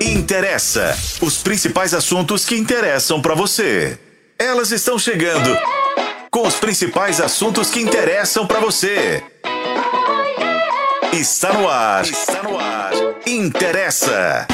Interessa. Os principais assuntos que interessam para você. Elas estão chegando com os principais assuntos que interessam para você. Está no ar. Está no ar. Interessa.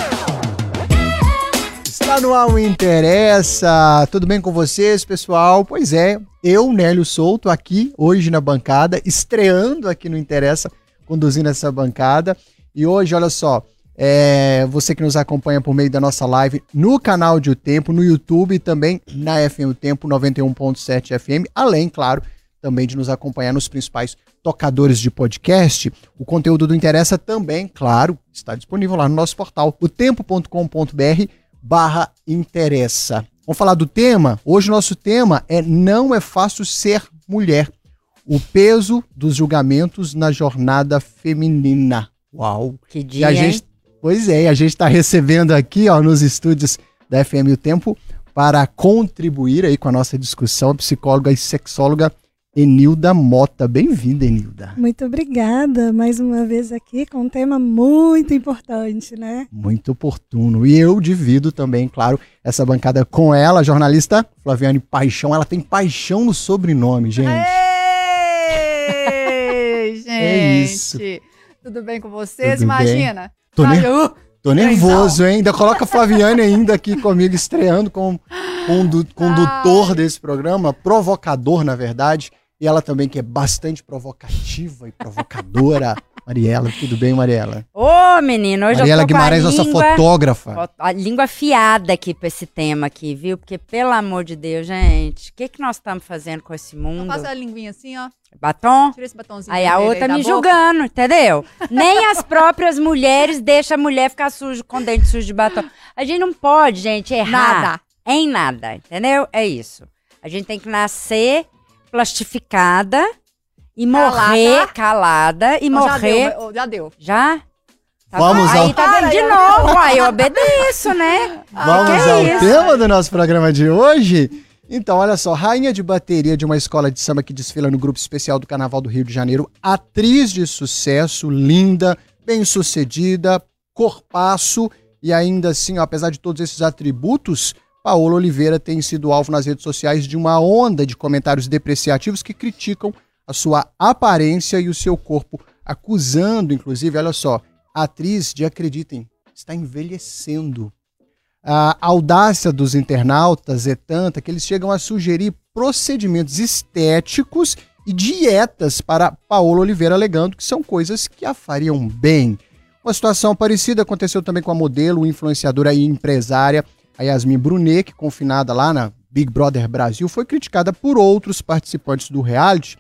Está no ar o Interessa. Tudo bem com vocês, pessoal? Pois é, eu, Nélio Souto, aqui hoje na bancada, estreando aqui no Interessa, conduzindo essa bancada. E hoje, olha só, é, você que nos acompanha por meio da nossa live no canal de O Tempo, no YouTube e também na FM O Tempo 91.7 FM, além, claro, também de nos acompanhar nos principais tocadores de podcast. O conteúdo do Interessa também, claro, está disponível lá no nosso portal, otempo.com.br barra interessa. Vamos falar do tema? Hoje o nosso tema é Não é fácil ser mulher. O peso dos julgamentos na jornada feminina. Uau! Que E dia, a hein? gente, pois é, a gente está recebendo aqui, ó, nos estúdios da FM O Tempo para contribuir aí com a nossa discussão, a psicóloga e sexóloga Enilda Mota. Bem-vinda, Enilda. Muito obrigada mais uma vez aqui com um tema muito importante, né? Muito oportuno. E eu divido também, claro, essa bancada com ela, a jornalista Flaviane Paixão. Ela tem paixão no sobrenome, gente. Ei, gente! É isso. Tudo bem com vocês? Tudo Imagina. Tô, Ai, ner- tô nervoso, hein? Ainda coloca a Flaviane ainda aqui comigo, estreando com condu condutor desse programa, provocador, na verdade. E ela também, que é bastante provocativa e provocadora. Mariela, tudo bem, Mariela? Ô, menino, hoje Mariela eu tô Guimarães, com a nossa língua, fotógrafa. a língua afiada aqui pra esse tema aqui, viu? Porque, pelo amor de Deus, gente, o que que nós estamos fazendo com esse mundo? Passa a linguinha assim, ó. Batom? Tira esse batomzinho. Aí a outra da me boca. julgando, entendeu? Nem as próprias mulheres deixam a mulher ficar suja com dente sujo de batom. A gente não pode, gente, errar Nada. em nada, entendeu? É isso. A gente tem que nascer plastificada e morrer calada e Ó, Já morrer. deu, ó, já deu. Já? Tá Vamos bom? ao- Aí tá vendo de novo. Aí eu obedeço, né? Vamos que é ao isso? tema do nosso programa de hoje? Então, olha só, rainha de bateria de uma escola de samba que desfila no grupo especial do Carnaval do Rio de Janeiro, atriz de sucesso, linda, bem-sucedida, corpaço e ainda assim, ó, apesar de todos esses atributos, Paola Oliveira tem sido alvo nas redes sociais de uma onda de comentários depreciativos que criticam a sua aparência e o seu corpo, acusando, inclusive, olha só, a atriz de, acreditem, está envelhecendo. A audácia dos internautas é tanta que eles chegam a sugerir procedimentos estéticos e dietas para Paola Oliveira, alegando que são coisas que a fariam bem. Uma situação parecida aconteceu também com a modelo, influenciadora e empresária a Yasmin Brunet, que confinada lá na Big Brother Brasil, foi criticada por outros participantes do reality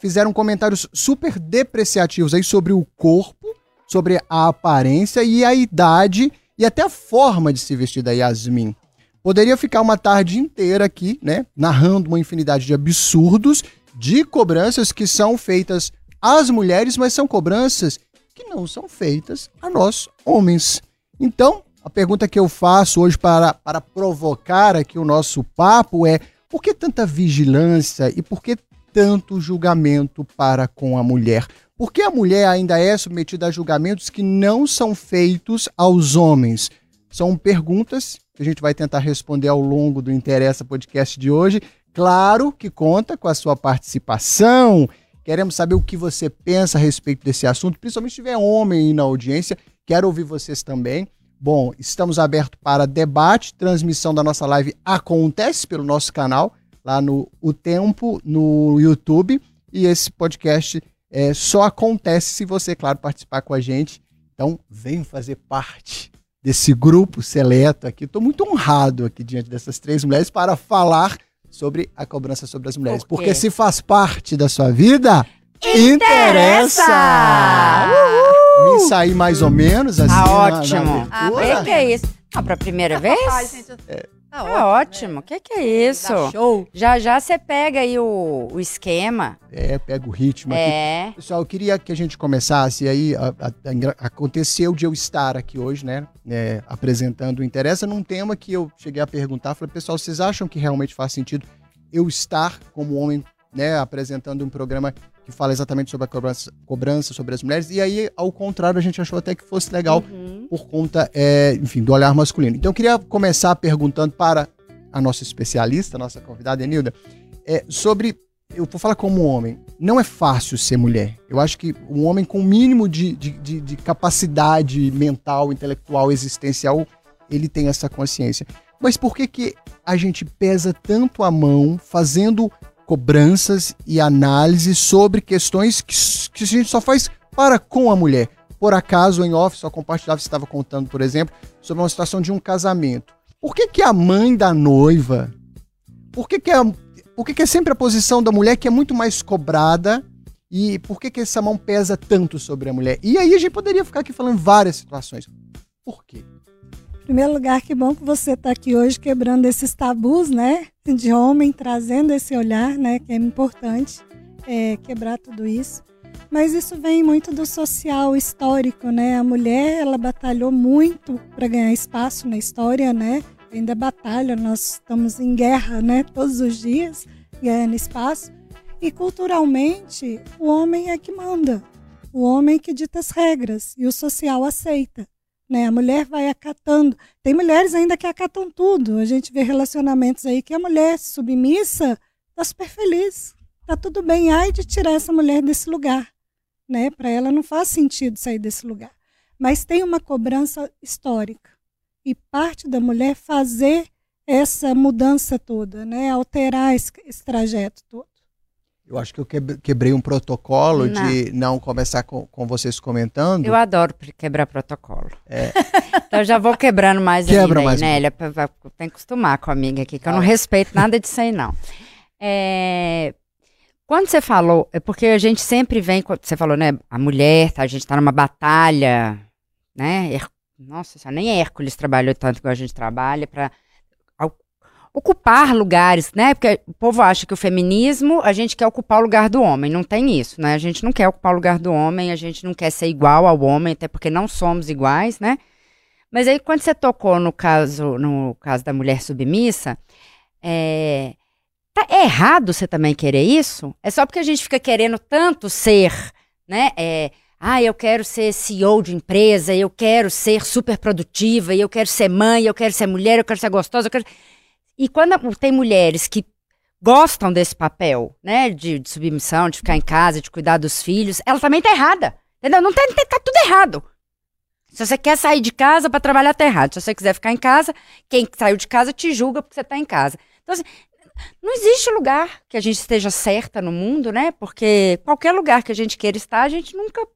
fizeram comentários super depreciativos aí sobre o corpo, sobre a aparência e a idade e até a forma de se vestir da Yasmin. Poderia ficar uma tarde inteira aqui, né, narrando uma infinidade de absurdos, de cobranças que são feitas às mulheres, mas são cobranças que não são feitas a nós, homens. Então, a pergunta que eu faço hoje para, para provocar aqui o nosso papo é: por que tanta vigilância e por que tanto julgamento para com a mulher? Por que a mulher ainda é submetida a julgamentos que não são feitos aos homens? São perguntas que a gente vai tentar responder ao longo do Interessa Podcast de hoje. Claro que conta com a sua participação. Queremos saber o que você pensa a respeito desse assunto, principalmente se tiver homem aí na audiência. Quero ouvir vocês também. Bom, estamos abertos para debate. Transmissão da nossa live acontece pelo nosso canal, lá no O Tempo, no YouTube. E esse podcast é, só acontece se você, claro, participar com a gente. Então, vem fazer parte desse grupo seleto aqui. Estou muito honrado aqui diante dessas três mulheres para falar sobre a cobrança sobre as mulheres. Por? Porque se faz parte da sua vida, Interessa! Uhul! Me sair mais ou menos assim. Tá na ótimo. abertura. O que, que é isso? Ah, pra primeira vez? Ai, gente, tá Tá ótimo. ótimo. O que, que é isso? Dá show. Já já você pega aí o, o esquema. É, pega o ritmo aqui. É. Pessoal, eu queria que a gente começasse aí. a- a- a aconteceu de eu estar aqui hoje, né? é, apresentando o Interessa num tema que eu cheguei a perguntar. Falei, pessoal, vocês acham que realmente faz sentido eu estar como homem, né? Apresentando um programa que fala exatamente sobre a cobrança, cobrança sobre as mulheres? E aí, ao contrário, a gente achou até que fosse legal Uhum. por conta, é, enfim, do olhar masculino. Então eu queria começar perguntando para a nossa especialista, a nossa convidada Enilda, é, sobre eu vou falar como homem, não é fácil ser mulher. Eu acho que um homem com o mínimo de, de, de, de, capacidade mental, intelectual, existencial, ele tem essa consciência. Mas por que, que a gente pesa tanto a mão fazendo cobranças e análises sobre questões que, que a gente só faz para com a mulher? Por acaso, em off, só compartilhava, você estava contando, por exemplo, sobre uma situação de um casamento. Por que, que a mãe da noiva, por que, que a por que, que é sempre a posição da mulher que é muito mais cobrada e por que, que essa mão pesa tanto sobre a mulher? E aí a gente poderia ficar aqui falando várias situações. Por quê? Primeiro lugar, que bom que você está aqui hoje quebrando esses tabus, né? De homem, trazendo esse olhar, né? Que é importante é, quebrar tudo isso. Mas isso vem muito do social histórico, né? A mulher, ela batalhou muito para ganhar espaço na história, né? ainda batalha, nós estamos em guerra, né, todos os dias, ganhando espaço. E culturalmente, o homem é que manda, o homem que dita as regras e o social aceita. Né? A mulher vai acatando. Tem mulheres ainda que acatam tudo. A gente vê relacionamentos aí que a mulher submissa está super feliz. Tá tudo bem. Ai de tirar essa mulher desse lugar. Né? Para ela não faz sentido sair desse lugar. Mas tem uma cobrança histórica e parte da mulher fazer essa mudança toda, né? Alterar esse, esse trajeto todo. Eu acho que eu quebrei um protocolo não. de não começar com, com, vocês comentando. Eu adoro quebrar protocolo. É. então já vou quebrando mais Quebra ainda, mais Nélia. Tem que acostumar com a amiga aqui, que eu não respeito nada disso aí, não. É, quando você falou, é porque a gente sempre vem, você falou, né, a mulher, tá, a gente está numa batalha, né, nossa, nem Hércules trabalhou tanto que a gente trabalha para ocupar lugares, né? Porque o povo acha que o feminismo, a gente quer ocupar o lugar do homem. Não tem isso, né? A gente não quer ocupar o lugar do homem, a gente não quer ser igual ao homem, até porque não somos iguais, né? Mas aí quando você tocou no caso, no caso da mulher submissa, é, tá errado você também querer isso? É só porque a gente fica querendo tanto ser, né? É, ah, eu quero ser CEO de empresa, eu quero ser super produtiva, eu quero ser mãe, eu quero ser mulher, eu quero ser gostosa. Quero... E quando tem mulheres que gostam desse papel, né, de, de, submissão, de ficar em casa, de cuidar dos filhos, ela também tá errada. Entendeu? Não tem, tá tudo errado. Se você quer sair de casa para trabalhar, tá errado. Se você quiser ficar em casa, quem saiu de casa te julga porque você tá em casa. Então, assim, não existe lugar que a gente esteja certa no mundo, né? Porque qualquer lugar que a gente queira estar, a gente nunca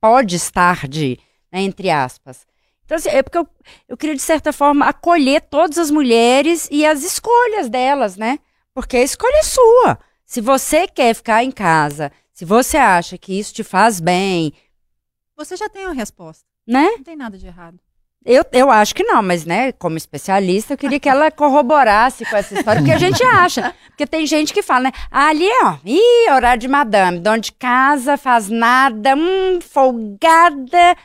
pode estar de, né, entre aspas. Então, assim, é porque eu, eu queria, de certa forma, acolher todas as mulheres e as escolhas delas, né? Porque a escolha é sua. Se você quer ficar em casa, se você acha que isso te faz bem. Você já tem a resposta. Né? Não tem nada de errado. Eu, eu acho que não, mas, né, como especialista, eu queria que ela corroborasse com essa história, porque a gente acha. Porque tem gente que fala, né? Ah, ali, ó, ih, horário de madame, dono de casa, faz nada, hum, folgada.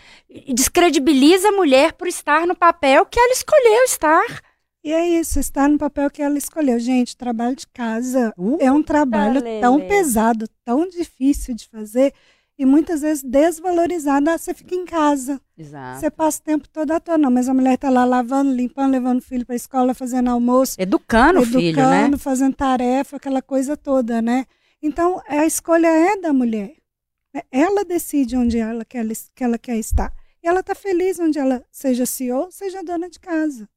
Descredibiliza a mulher por estar no papel que ela escolheu estar. E é isso, estar no papel que ela escolheu. Gente, trabalho de casa uh, é um trabalho tão pesado, tão difícil de fazer e muitas vezes desvalorizada. Você fica em casa. Exato. Você passa o tempo todo à toa. Não, mas a mulher está lá lavando, limpando, levando o filho para a escola, fazendo almoço. Educando, o filho, né? Educando, fazendo tarefa, aquela coisa toda, né? Então, a escolha é da mulher. Ela decide onde ela quer, que ela quer estar. E ela está feliz onde ela seja CEO, seja dona de casa.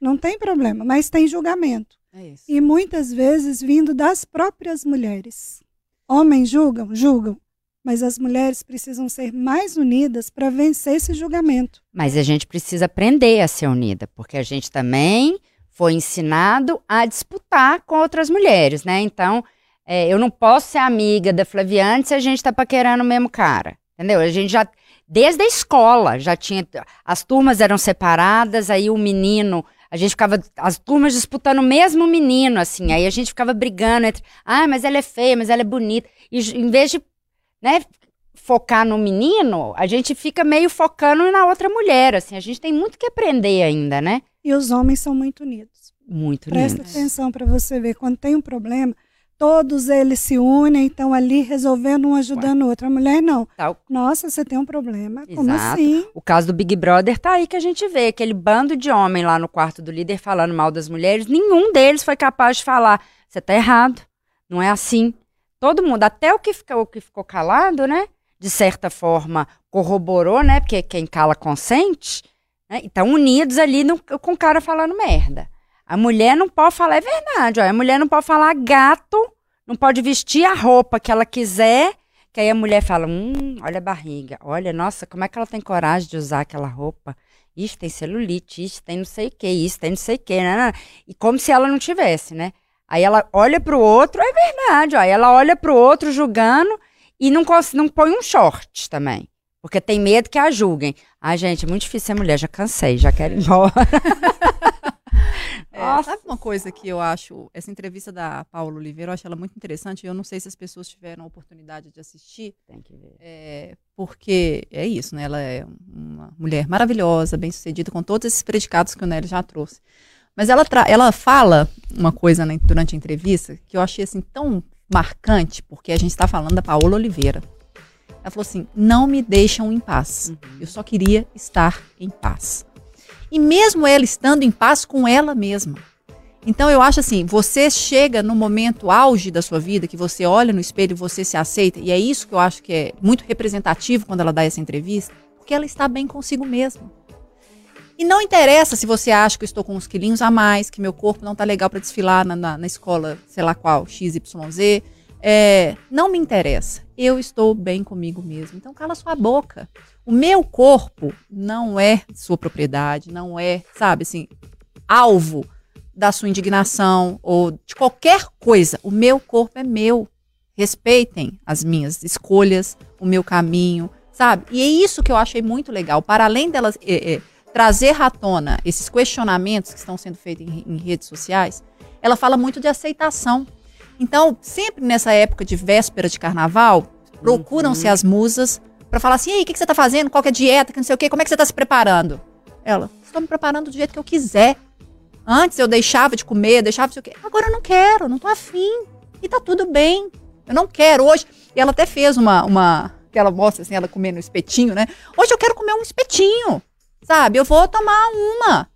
Não tem problema, mas tem julgamento. É. E muitas vezes vindo das próprias mulheres. Homens julgam? Julgam mas as mulheres precisam ser mais unidas para vencer esse julgamento. Mas a gente precisa aprender a ser unida, porque a gente também foi ensinado a disputar com outras mulheres, né? Então, é, eu não posso ser amiga da Flaviane se a gente está paquerando o mesmo cara, entendeu? A gente já, desde a escola, já tinha, as turmas eram separadas, aí o menino a gente ficava, as turmas disputando o mesmo menino, assim, aí a gente ficava brigando entre, ah, mas ela é feia, mas ela é bonita, e em vez de né, focar no menino, a gente fica meio focando na outra mulher, assim. A gente tem muito que aprender ainda, né? E os homens são muito unidos. Muito Presta unidos. Presta atenção para você ver quando tem um problema, todos eles se unem, estão ali resolvendo um ajudando o outro. A mulher não. Tá, Nossa, você tem um problema. Como Exato. assim? O caso do Big Brother tá aí que a gente vê, aquele bando de homem lá no quarto do líder falando mal das mulheres, nenhum deles foi capaz de falar, você tá errado, não é assim. Todo mundo, até o que ficou, o que ficou calado, né, de certa forma corroborou, né, porque quem cala consente, né, e estão unidos ali no- com o cara falando merda. A mulher não pode falar, é verdade, ó, a mulher não pode falar gato, não pode vestir a roupa que ela quiser, que aí a mulher fala, hum, olha a barriga, olha, nossa, como é que ela tem coragem de usar aquela roupa? Isso tem celulite, isso tem não sei o que, isso tem não sei o que, né? E como se ela não tivesse, né? Aí ela olha pro outro, é verdade, ó, ela olha pro outro julgando e não, não põe um short também. Porque tem medo que a julguem. Ai, gente, é muito difícil ser mulher, já cansei, já quero ir embora. É, sabe uma coisa que eu acho, essa entrevista da Paula Oliveira, eu acho ela muito interessante, eu não sei se as pessoas tiveram a oportunidade de assistir, Tem que ver. é, porque é isso, né? Ela é uma mulher maravilhosa, bem sucedida, com todos esses predicados que o Nelly já trouxe. Mas ela, ela fala uma coisa né, durante a entrevista que eu achei assim tão marcante, porque a gente está falando da Paola Oliveira. Ela falou assim: não me deixam em paz. Eu só queria estar em paz. E mesmo ela estando em paz com ela mesma. Então eu acho assim, você chega no momento auge da sua vida, que você olha no espelho e você se aceita, e é isso que eu acho que é muito representativo quando ela dá essa entrevista, porque ela está bem consigo mesma. E não interessa se você acha que eu estou com uns quilinhos a mais, que meu corpo não tá legal para desfilar na, na, na escola, sei lá qual, XYZ. É, não me interessa. Eu estou bem comigo mesmo. Então cala sua boca. O meu corpo não é sua propriedade, não é, sabe, assim, alvo da sua indignação ou de qualquer coisa. O meu corpo é meu. Respeitem as minhas escolhas, o meu caminho, sabe? E é isso que eu achei muito legal. Para além delas é, é, trazer à tona esses questionamentos que estão sendo feitos em, em redes sociais, ela fala muito de aceitação. Então, sempre nessa época de véspera de carnaval, procuram-se as musas para falar assim: ei, o que, que você tá fazendo? Qual que é a dieta? Que não sei o quê, como é que você tá se preparando? Ela, estou me preparando do jeito que eu quiser. Antes eu deixava de comer, deixava de sei o quê. Agora eu não quero, não tô afim. E tá tudo bem. Eu não quero hoje. E ela até fez uma. uma que ela mostra assim, ela comendo um espetinho, né? Hoje eu quero comer um espetinho. Sabe? Eu vou tomar uma.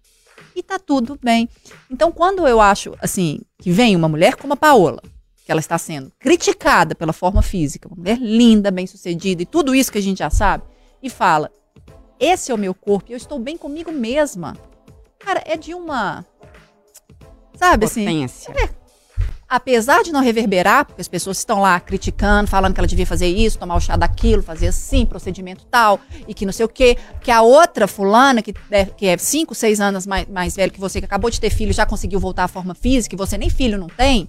E tá tudo bem. Então, quando eu acho, assim, que vem uma mulher como a Paola, que ela está sendo criticada pela forma física, uma mulher linda, bem-sucedida e tudo isso que a gente já sabe, e fala: esse é o meu corpo, e eu estou bem comigo mesma. Cara, é de uma. Sabe assim? Potência. apesar de não reverberar, porque as pessoas estão lá criticando, falando que ela devia fazer isso, tomar o chá daquilo, fazer assim, procedimento tal, e que não sei o quê, que a outra fulana, que é, que é cinco, seis anos mais, mais velha que você, que acabou de ter filho, já conseguiu voltar à forma física, e você nem filho não tem.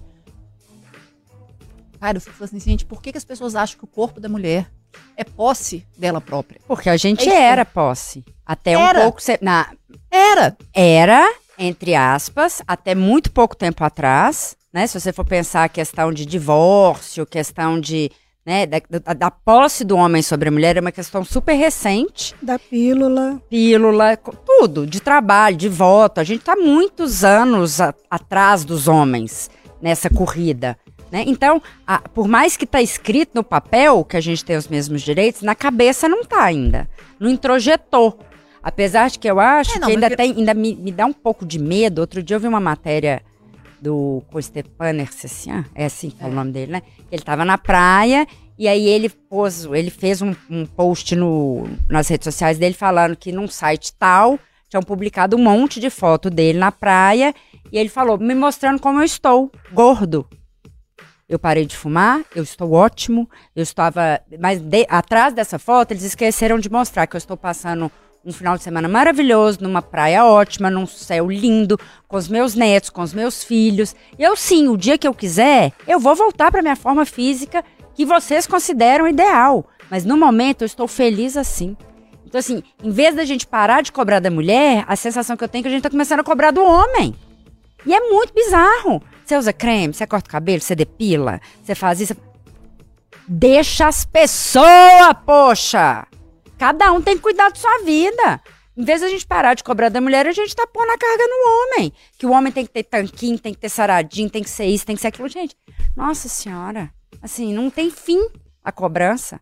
Cara, eu fico assim, gente, por que, que as pessoas acham que o corpo da mulher é posse dela própria? Porque a gente É era posse. Até Era. um pouco. se- Na, Era. era, entre aspas, até muito pouco tempo atrás, né? Se você for pensar a questão de divórcio, questão de. Né, da, da- da posse do homem sobre a mulher é uma questão super recente. Da pílula. Pílula, tudo, de trabalho, de voto. A gente está muitos anos a- atrás dos homens nessa corrida. Né? Então, a- por mais que está escrito no papel que a gente tem os mesmos direitos, na cabeça não está ainda. Não introjetou. Apesar de que eu acho É, não, que ainda, tem, ainda me, me dá um pouco de medo. Outro dia eu vi uma matéria do com Stepan Ercecian, é assim que fala o nome dele, né? Ele estava na praia e aí ele pôs, ele fez um, um post no, nas redes sociais dele falando que num site tal tinham publicado um monte de foto dele na praia e ele falou, me mostrando como eu estou, gordo. Eu parei de fumar, eu estou ótimo, eu estava. Mas de- atrás dessa foto, eles esqueceram de mostrar que eu estou passando um final de semana maravilhoso, numa praia ótima, num céu lindo, com os meus netos, com os meus filhos. E eu sim, o dia que eu quiser, eu vou voltar para minha forma física que vocês consideram ideal. Mas no momento eu estou feliz assim. Então, assim, em vez da gente parar de cobrar da mulher, a sensação que eu tenho é que a gente tá começando a cobrar do homem. E é muito bizarro. Você usa creme, você corta o cabelo, você depila, você faz isso. Deixa as pessoas, poxa! Cada um tem que cuidar da sua vida. Em vez da gente parar de cobrar da mulher, a gente tá pondo a carga no homem. Que o homem tem que ter tanquinho, tem que ter saradinho, tem que ser isso, tem que ser aquilo. Gente, nossa senhora. Assim, não tem fim a cobrança.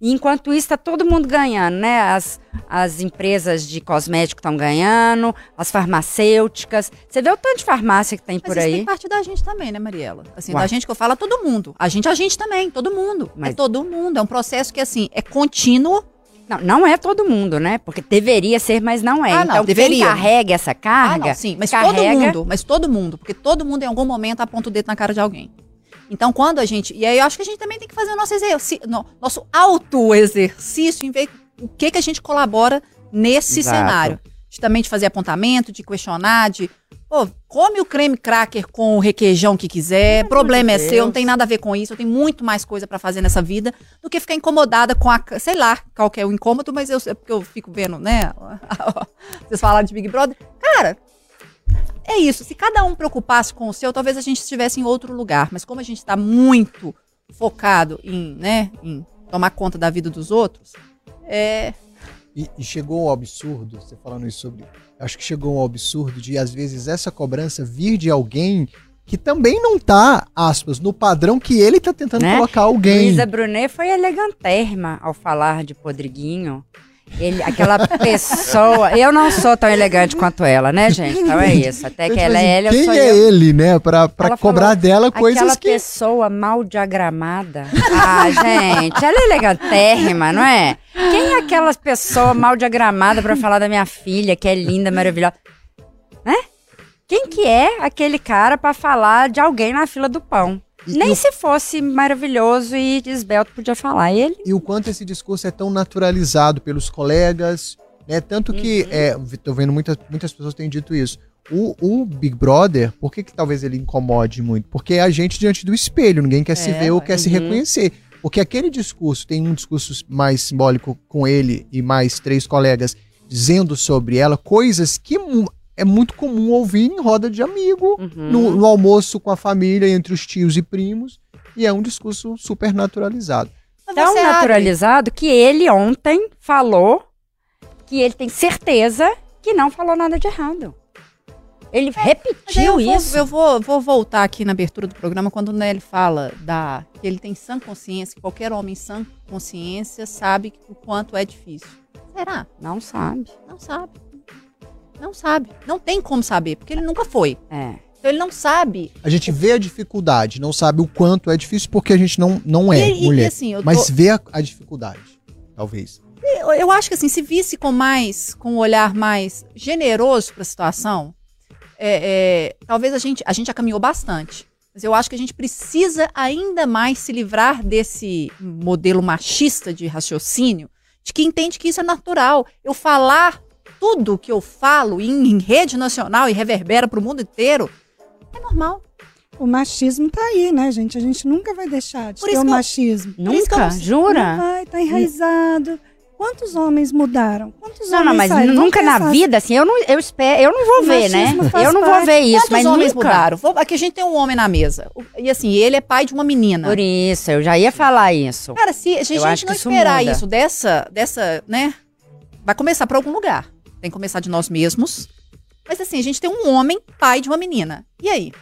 E enquanto isso, tá todo mundo ganhando, né? As, as empresas de cosmético estão ganhando, as farmacêuticas. Você vê o tanto de farmácia que tem Mas por isso aí. tem parte da gente também, né, Mariela? Assim, Uai. da gente que eu falo, é todo mundo. A gente, a gente também, todo mundo. Mas- É todo mundo. É um processo que, assim, é contínuo. Não, não é todo mundo, né? Porque deveria ser, mas não é. Ah, não, então, deveria. quem carrega essa Ah, carga, não, sim. Mas carrega... todo mundo, mas todo mundo. Porque todo mundo, em algum momento, aponta o dedo na cara de alguém. Então, quando a gente. E aí, eu acho que a gente também tem que fazer o nosso exercício, no- nosso auto-exercício em ver o que, que a gente colabora nesse Exato. cenário. De também de fazer apontamento, de questionar, de. Pô, come o creme cracker com o requeijão que quiser, problema é de seu, não Deus. tem nada a ver com isso, eu tenho muito mais coisa pra fazer nessa vida do que ficar incomodada com a. Sei lá qual que é o incômodo, mas eu, é porque eu fico vendo, né? Vocês falaram de Big Brother. Cara, é isso. Se cada um preocupasse com o seu, talvez a gente estivesse em outro lugar. Mas como a gente está muito focado em, né, em tomar conta da vida dos outros, é. E, e chegou ao absurdo, você falando isso sobre. Acho que chegou ao absurdo de, às vezes, essa cobrança vir de alguém que também não tá, aspas, no padrão que ele tá tentando Né? colocar alguém. Luísa Brunet foi elegantérrima ao falar de Podriguinho. Ele, aquela pessoa. Eu não sou tão elegante quanto ela, né, gente? Então é isso. Até que ela é ela, eu Quem sou é eu. ele, né? Pra, pra Ela cobrar falou, dela coisas Aquela que. pessoa mal diagramada. Ah, gente, ela é elegantérrima, não é? Quem é aquela pessoa mal diagramada pra falar da minha filha, que é linda, maravilhosa? Né? Quem que é aquele cara pra falar de alguém na fila do pão? E- Nem e o- se fosse maravilhoso e esbelto podia falar. Ele e o quanto esse discurso é tão naturalizado pelos colegas, né? Tanto que, Uhum. é, tô vendo muitas, muitas pessoas têm dito isso. O, o Big Brother, por que, que talvez ele incomode muito? Porque é a gente diante do espelho, ninguém quer se É, ver ou quer se Uhum. reconhecer. Porque aquele discurso, tem um discurso mais simbólico com ele e mais três colegas dizendo sobre ela coisas que é muito comum ouvir em roda de amigo, Uhum. no, no almoço com a família, entre os tios e primos, e é um discurso super naturalizado. Tão naturalizado que ele ontem falou que ele tem certeza que não falou nada de errado. Ele Mas aí eu repetiu vou, isso. Eu vou, vou voltar aqui na abertura do programa quando o Nelly fala da, que ele tem sã consciência, que qualquer homem sã consciência sabe o quanto é difícil. Será? Não sabe. Não sabe. Não sabe. Não tem como saber, porque ele nunca foi. É. Então ele não sabe. A gente vê a dificuldade, não sabe o quanto é difícil porque a gente não, não é e, mulher. e assim, tô- Mas vê a, a dificuldade, talvez. eu, eu acho que assim, se visse com mais, com um olhar mais generoso para a situação, é, é, talvez a gente, a gente já caminhou bastante. Mas eu acho que a gente precisa ainda mais se livrar desse modelo machista de raciocínio, de que entende que isso é natural. Eu falar tudo que eu falo em, em rede nacional e reverbera para o mundo inteiro é normal. O machismo tá aí, né, gente? A gente nunca vai deixar de Por ter isso o eu- machismo. Nunca? não- Não Jura? vai, tá enraizado. Quantos homens mudaram? Quantos Não, homens não, mas saíram? nunca na vida, assim, eu não, eu espero, eu não vou O ver, né? Eu não vou ver isso, Quantos mas homens nunca. mudaram? Aqui a gente tem um homem na mesa. E assim, ele é pai de uma menina. Por isso, eu já ia falar isso. Cara, se a gente, a gente não isso esperar muda. isso dessa, dessa, né? Vai começar por algum lugar. Tem que começar de nós mesmos. Mas assim, a gente tem um homem, pai de uma menina. E aí?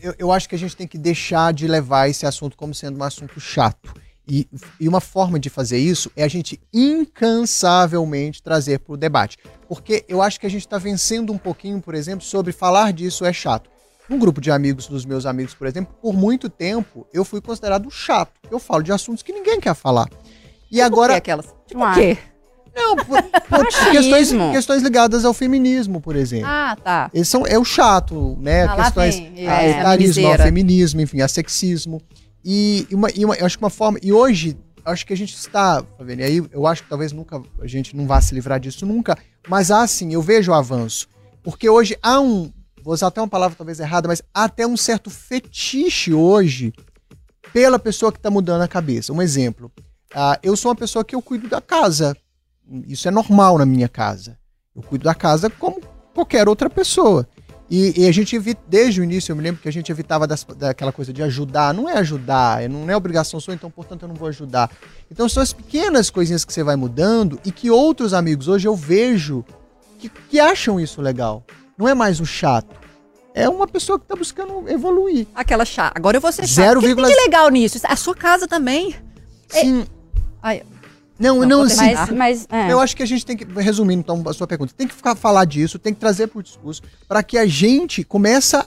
Eu, eu acho que a gente tem que deixar de levar esse assunto como sendo um assunto chato. E, e uma forma de fazer isso é a gente incansavelmente trazer para o debate. Porque eu acho que a gente está vencendo um pouquinho, por exemplo, sobre falar disso é chato. Um grupo de amigos dos meus amigos, por exemplo, por muito tempo eu fui considerado chato. Eu falo de assuntos que ninguém quer falar. E que agora. aquelas? Tipo Uai. o quê? Não, por, por questões, questões ligadas ao feminismo, por exemplo. Ah, tá. Eles são, é o chato, né? Ah, Questões vem, a é, etarismo, ao feminismo, enfim, a sexismo. E, uma, e uma- eu acho que uma forma. E hoje, acho que a gente está. Tá vendo? E aí eu acho que talvez nunca a gente não vá se livrar disso nunca. Mas há sim, eu vejo o avanço. Porque hoje há um. Vou usar até uma palavra talvez errada, mas há até um certo fetiche hoje pela pessoa que está mudando a cabeça. Um exemplo. ah, eu sou uma pessoa que eu cuido da casa. Isso é normal na minha casa. Eu cuido da casa como qualquer outra pessoa. E, e a gente evita, desde o início, eu me lembro que a gente evitava das- daquela coisa de ajudar. Não é ajudar, não é obrigação sua, então, portanto, eu não vou ajudar. Então, são as pequenas coisinhas que você vai mudando e que outros amigos, hoje eu vejo que, que acham isso legal. Não é mais o chato. É uma pessoa que tá buscando evoluir. Aquela chata. Agora eu vou ser chata. Zero O que de legal nisso? A sua casa também. Sim. Ai, Não, Não, assim, Mas, mas é. Eu acho que a gente tem que, resumindo então a sua pergunta, tem que ficar falar disso, tem que trazer para o discurso, para que a gente começa,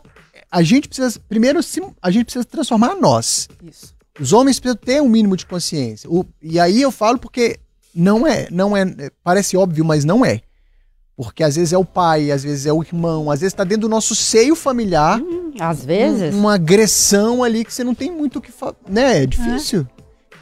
a gente precisa, primeiro, se- a gente precisa transformar nós. isso. Os homens precisam ter um mínimo de consciência. O- e aí eu falo porque não é, não é, é, parece óbvio, mas não é. Porque às vezes é o pai, às vezes é o irmão, às vezes está dentro do nosso seio familiar, Às vezes. um- uma agressão ali que você não tem muito o que falar, né? É difícil.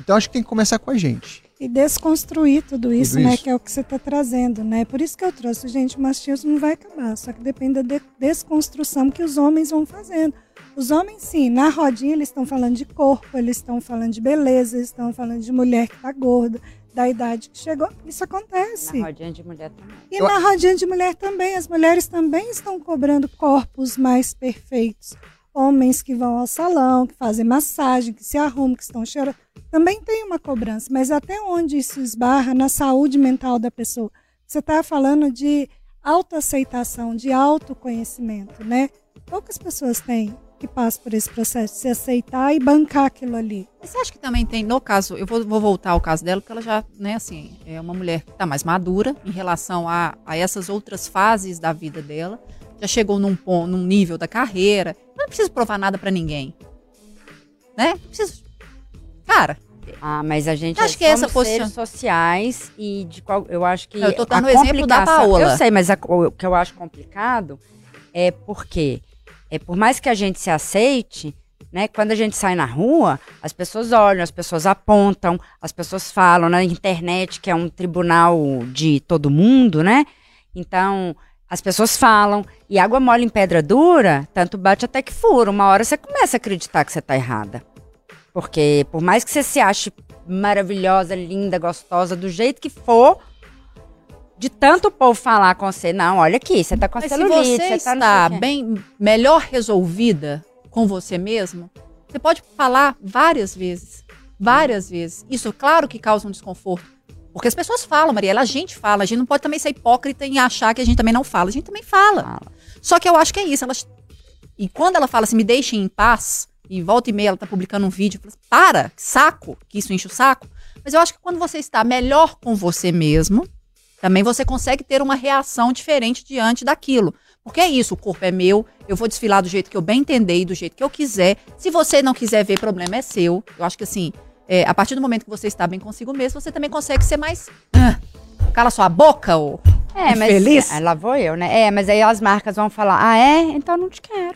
Então acho que tem que começar com a gente. E desconstruir tudo isso, né? isso. Que é o que você está trazendo, né? Por isso que eu trouxe, gente, o machismo não vai acabar. Só que depende da de- desconstrução que os homens vão fazendo. Os homens, sim, na rodinha eles estão falando de corpo, eles estão falando de beleza, eles estão falando de mulher que tá gorda, da idade que chegou. Isso acontece. Na rodinha de mulher também. E Eu- na rodinha de mulher também. As mulheres também estão cobrando corpos mais perfeitos. Homens que vão ao salão, que fazem massagem, que se arrumam, que estão cheirando. Também tem uma cobrança. Mas até onde isso esbarra na saúde mental da pessoa? Você está falando de autoaceitação, de autoconhecimento, né? Poucas pessoas têm que passam por esse processo de se aceitar e bancar aquilo ali. Você acha que também tem, no caso, eu vou, vou voltar ao caso dela, porque ela já, né, assim, é uma mulher que está mais madura em relação a, a essas outras fases da vida dela. Já chegou num, num nível da carreira. Não precisa provar nada pra ninguém. Né? Não precisa. Cara, Ah, mas a gente Eu acho é- que essa somos posição- sociais e de qual eu acho que Eu tô dando o exemplo da Paola. Eu sei, mas a- o que eu acho complicado é porque é por mais que a gente se aceite, né? Quando a gente sai na rua, as pessoas olham, as pessoas apontam, as pessoas falam na internet que é um tribunal de todo mundo, né? Então, as pessoas falam e água mole em pedra dura, tanto bate até que fura. Uma hora você começa a acreditar que você tá errada. Porque por mais que você se ache maravilhosa, linda, gostosa, do jeito que for, de tanto o povo falar com você, não, olha aqui, você tá com a mas se celulite, você você tá está quê. bem, melhor resolvida com você mesmo, você pode falar várias vezes. Várias vezes. Isso, claro que causa um desconforto. Porque as pessoas falam, Mariela, a gente fala. A gente não pode também ser hipócrita e achar que a gente também não fala. A gente também fala. Fala. Só que eu acho que é isso. Elas... E quando ela fala assim, me deixem em paz, e volta e meia ela tá publicando um vídeo, assim, para, saco, que isso enche o saco. Mas eu acho que quando você está melhor com você mesmo, também você consegue ter uma reação diferente diante daquilo. Porque é isso, o corpo é meu, eu vou desfilar do jeito que eu bem entender e do jeito que eu quiser. Se você não quiser ver, problema é seu. Eu acho que assim, é, a partir do momento que você está bem consigo mesmo, você também consegue ser mais. ah, cala sua boca, ô. É, mas Infeliz. Ah, lá vou eu, né? É, mas aí as marcas vão falar: "Ah, é? Então não te quero".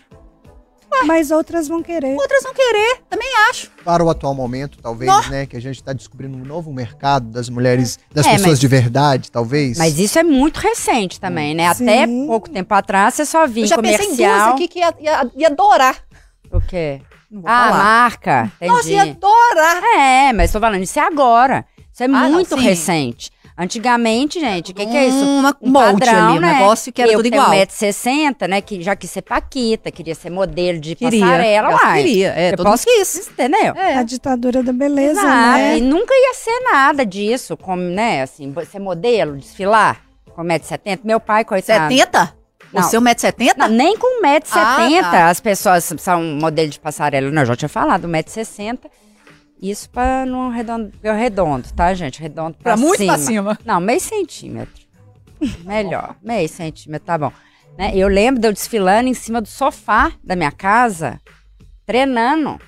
Mas outras vão querer. Outras vão querer, também acho. Para o atual momento, talvez, né? Que a gente está descobrindo um novo mercado das mulheres, das É, pessoas mas- de verdade, talvez. Mas isso é muito recente também, né? Sim. Até pouco tempo atrás você só via Eu em já pensei em duas comercial. aqui que ia, ia, ia adorar. O quê? Não vou Ah, falar. marca. Entendi. Nossa, ia adorar. É, mas tô falando, isso é agora. Isso é não, muito sim. recente. Antigamente, gente, o que, que é isso? Uma Um molde padrão, ali, um né? negócio que era eu tudo tenho igual. 1,60m, né? Que já quis ser paquita, queria ser modelo de Queria. passarela. Eu uai. queria, é, eu todo posso quis. Entendeu? É. A ditadura da beleza, Exato. né? E nunca ia ser nada disso, como, né, assim, ser modelo, desfilar com 1,70m. Meu pai, coitado. 70? O Não. seu 1,70m? Não, nem com 1,70m Ah, tá. as pessoas são modelo de passarela. Não, eu já tinha falado, 1,60m. Isso pra não redondo, eu redondo, tá, gente? Redondo pra, Pra muito cima. pra cima. Não, meio centímetro. Melhor, meio centímetro, tá bom. Né? Eu lembro de eu desfilando em cima do sofá da minha casa, treinando.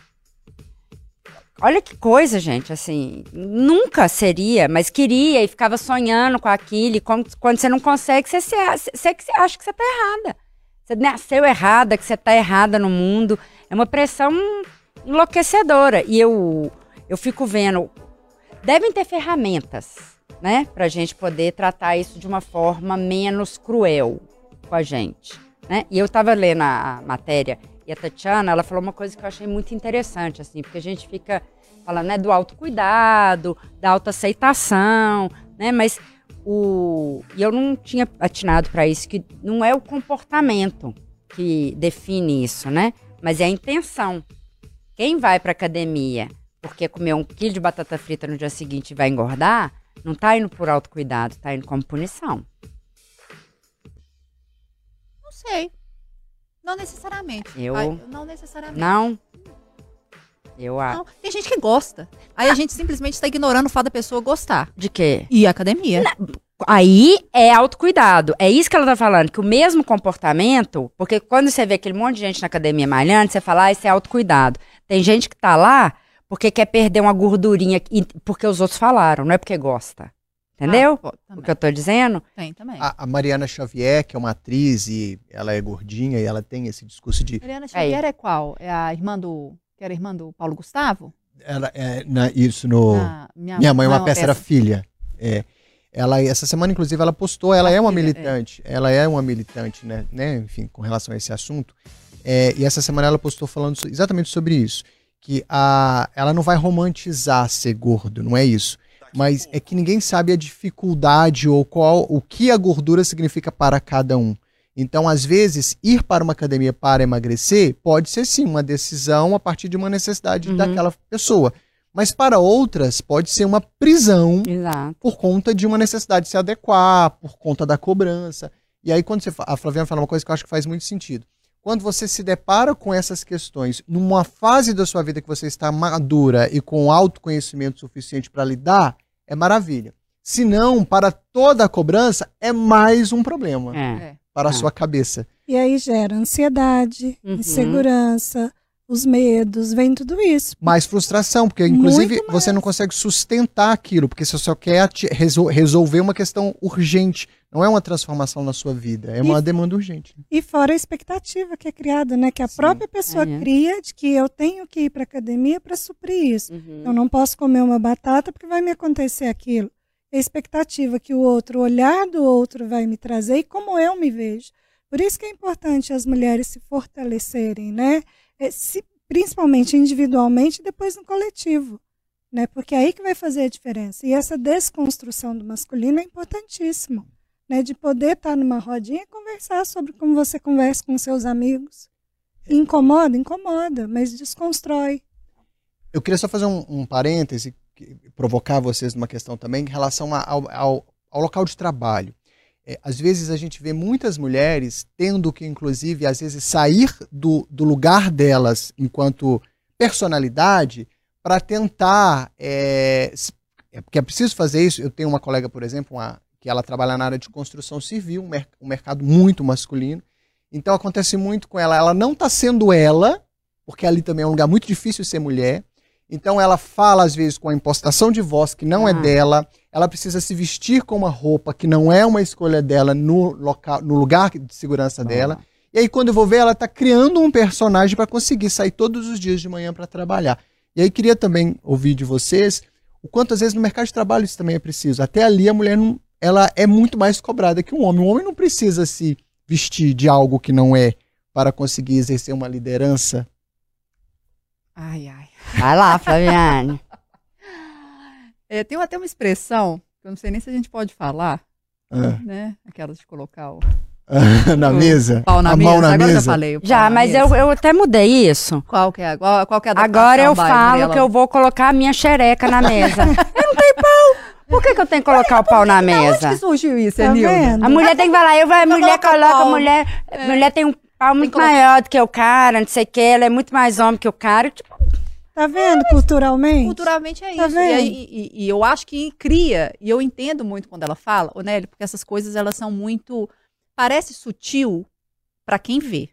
Olha que coisa, gente, assim, nunca seria, mas queria e ficava sonhando com aquilo. E quando, quando você não consegue, você, você que acha que você tá errada. Você nasceu errada, que você tá errada no mundo. É uma pressão enlouquecedora. E eu, eu fico vendo. Devem ter ferramentas, né? Pra gente poder tratar isso de uma forma menos cruel com a gente. Né? E eu tava lendo a matéria e a Tatiana, ela falou uma coisa que eu achei muito interessante, assim, porque a gente fica falando né, do autocuidado, da autoaceitação, né? Mas o. E eu não tinha atinado para isso, que não é o comportamento que define isso, né? Mas é a intenção. Quem vai para academia porque comeu um quilo de batata frita no dia seguinte e vai engordar, não tá indo por autocuidado, tá indo como punição. Não sei. Não necessariamente. Eu- Ai, não necessariamente. Não? Eu acho. Tem gente que gosta. Aí a gente simplesmente está ignorando o fato da pessoa gostar. De quê? E a academia. Aí é autocuidado. É isso que ela tá falando, que o mesmo comportamento, porque quando você vê aquele monte de gente na academia malhando, você fala, ah, isso é autocuidado. Tem gente que tá lá porque quer perder uma gordurinha, porque os outros falaram, não é porque gosta. Entendeu? Ah, pô, o que eu tô dizendo? Tem também. A, a Mariana Xavier, que é uma atriz e ela é gordinha e ela tem esse discurso de. Mariana Xavier é qual? É a irmã do. Que era a irmã do Paulo Gustavo? Ela, é, na- isso no. Na- Minha mãe, é uma peça, era filha. É. Ela, essa semana, inclusive, ela postou, ela A é uma filha, é. militante. Ela é uma militante, né? né, Enfim, com relação a esse assunto. É, e essa semana ela postou falando exatamente sobre isso. Que a, ela não vai romantizar ser gordo, não é isso. Mas é que ninguém sabe a dificuldade ou qual o que a gordura significa para cada um. Então, às vezes, ir para uma academia para emagrecer pode ser sim uma decisão a partir de uma necessidade Uhum. daquela pessoa. Mas para outras, pode ser uma prisão Exato. por conta de uma necessidade de se adequar, por conta da cobrança. E aí, quando você a Flaviana fala uma coisa que eu acho que faz muito sentido. Quando você se depara com essas questões numa fase da sua vida que você está madura e com autoconhecimento suficiente para lidar, é maravilha. Se não, para toda a cobrança, é mais um problema É. É. para a Ah. sua cabeça. E aí gera ansiedade, Uhum. insegurança, os medos, vem tudo isso. Mais frustração, porque inclusive você não consegue sustentar aquilo, porque você só quer resol- resolver uma questão urgente. Não é uma transformação na sua vida, é uma demanda urgente. E fora a expectativa que é criada, né? Que a Sim. própria pessoa É. cria de que eu tenho que ir para academia para suprir isso. Uhum. Eu não posso comer uma batata porque vai me acontecer aquilo. A expectativa que o outro, o olhar do outro vai me trazer e como eu me vejo. Por isso que é importante as mulheres se fortalecerem, né? É, se- principalmente individualmente e depois no coletivo. Né? Porque é aí que vai fazer a diferença. E essa desconstrução do masculino é importantíssimo. Né? De poder estar numa rodinha e conversar sobre como você conversa com seus amigos. Incomoda? Incomoda, mas desconstrói. Eu queria só fazer um, um parêntese, provocar vocês numa questão também em relação ao, ao- ao local de trabalho. É, às vezes a gente vê muitas mulheres tendo que, inclusive, às vezes sair do, do lugar delas enquanto personalidade para tentar. É, é porque é preciso fazer isso. Eu tenho uma colega, por exemplo, uma- que ela trabalha na área de construção civil, um, mer- um mercado muito masculino. Então acontece muito com ela. Ela não está sendo ela, porque ali também é um lugar muito difícil ser mulher. Então ela fala às vezes com a impostação de voz que não é Ah. dela. Ela precisa se vestir com uma roupa que não é uma escolha dela no local, no lugar de segurança dela. E aí quando eu vou ver, ela está criando um personagem para conseguir sair todos os dias de manhã para trabalhar. E aí queria também ouvir de vocês o quanto às vezes no mercado de trabalho isso também é preciso. Até ali a mulher não, ela é muito mais cobrada que um homem. O homem não precisa se vestir de algo que não é para conseguir exercer uma liderança. Ai, ai. Vai lá, Flaviane. É, tem até uma expressão, que eu não sei nem se a gente pode falar, Ah, né? Aquelas de colocar o na o mesa. pau na a mesa. mão na Agora eu já mesa. falei. o pau Já, na mas mesa. eu, eu até mudei isso. Qual que é? Qual, qual que é a Agora eu vai, falo Mariela? que eu vou colocar a minha xereca na mesa. eu não tenho pau. Por que, que eu tenho que colocar o pau na Onde mesa? que surgiu isso, Tá vendo? A mulher tem que falar, eu, a mulher coloca, a mulher, a mulher tem um pau muito colocar- maior do que o cara, não sei o que, ela é muito mais homem que o cara. Tipo, Tá vendo culturalmente? Culturalmente é Tá isso. vendo? e, aí- e- e eu acho que cria, e eu entendo muito quando ela fala, ô Nelly, porque essas coisas elas são muito. Parece sutil para quem vê,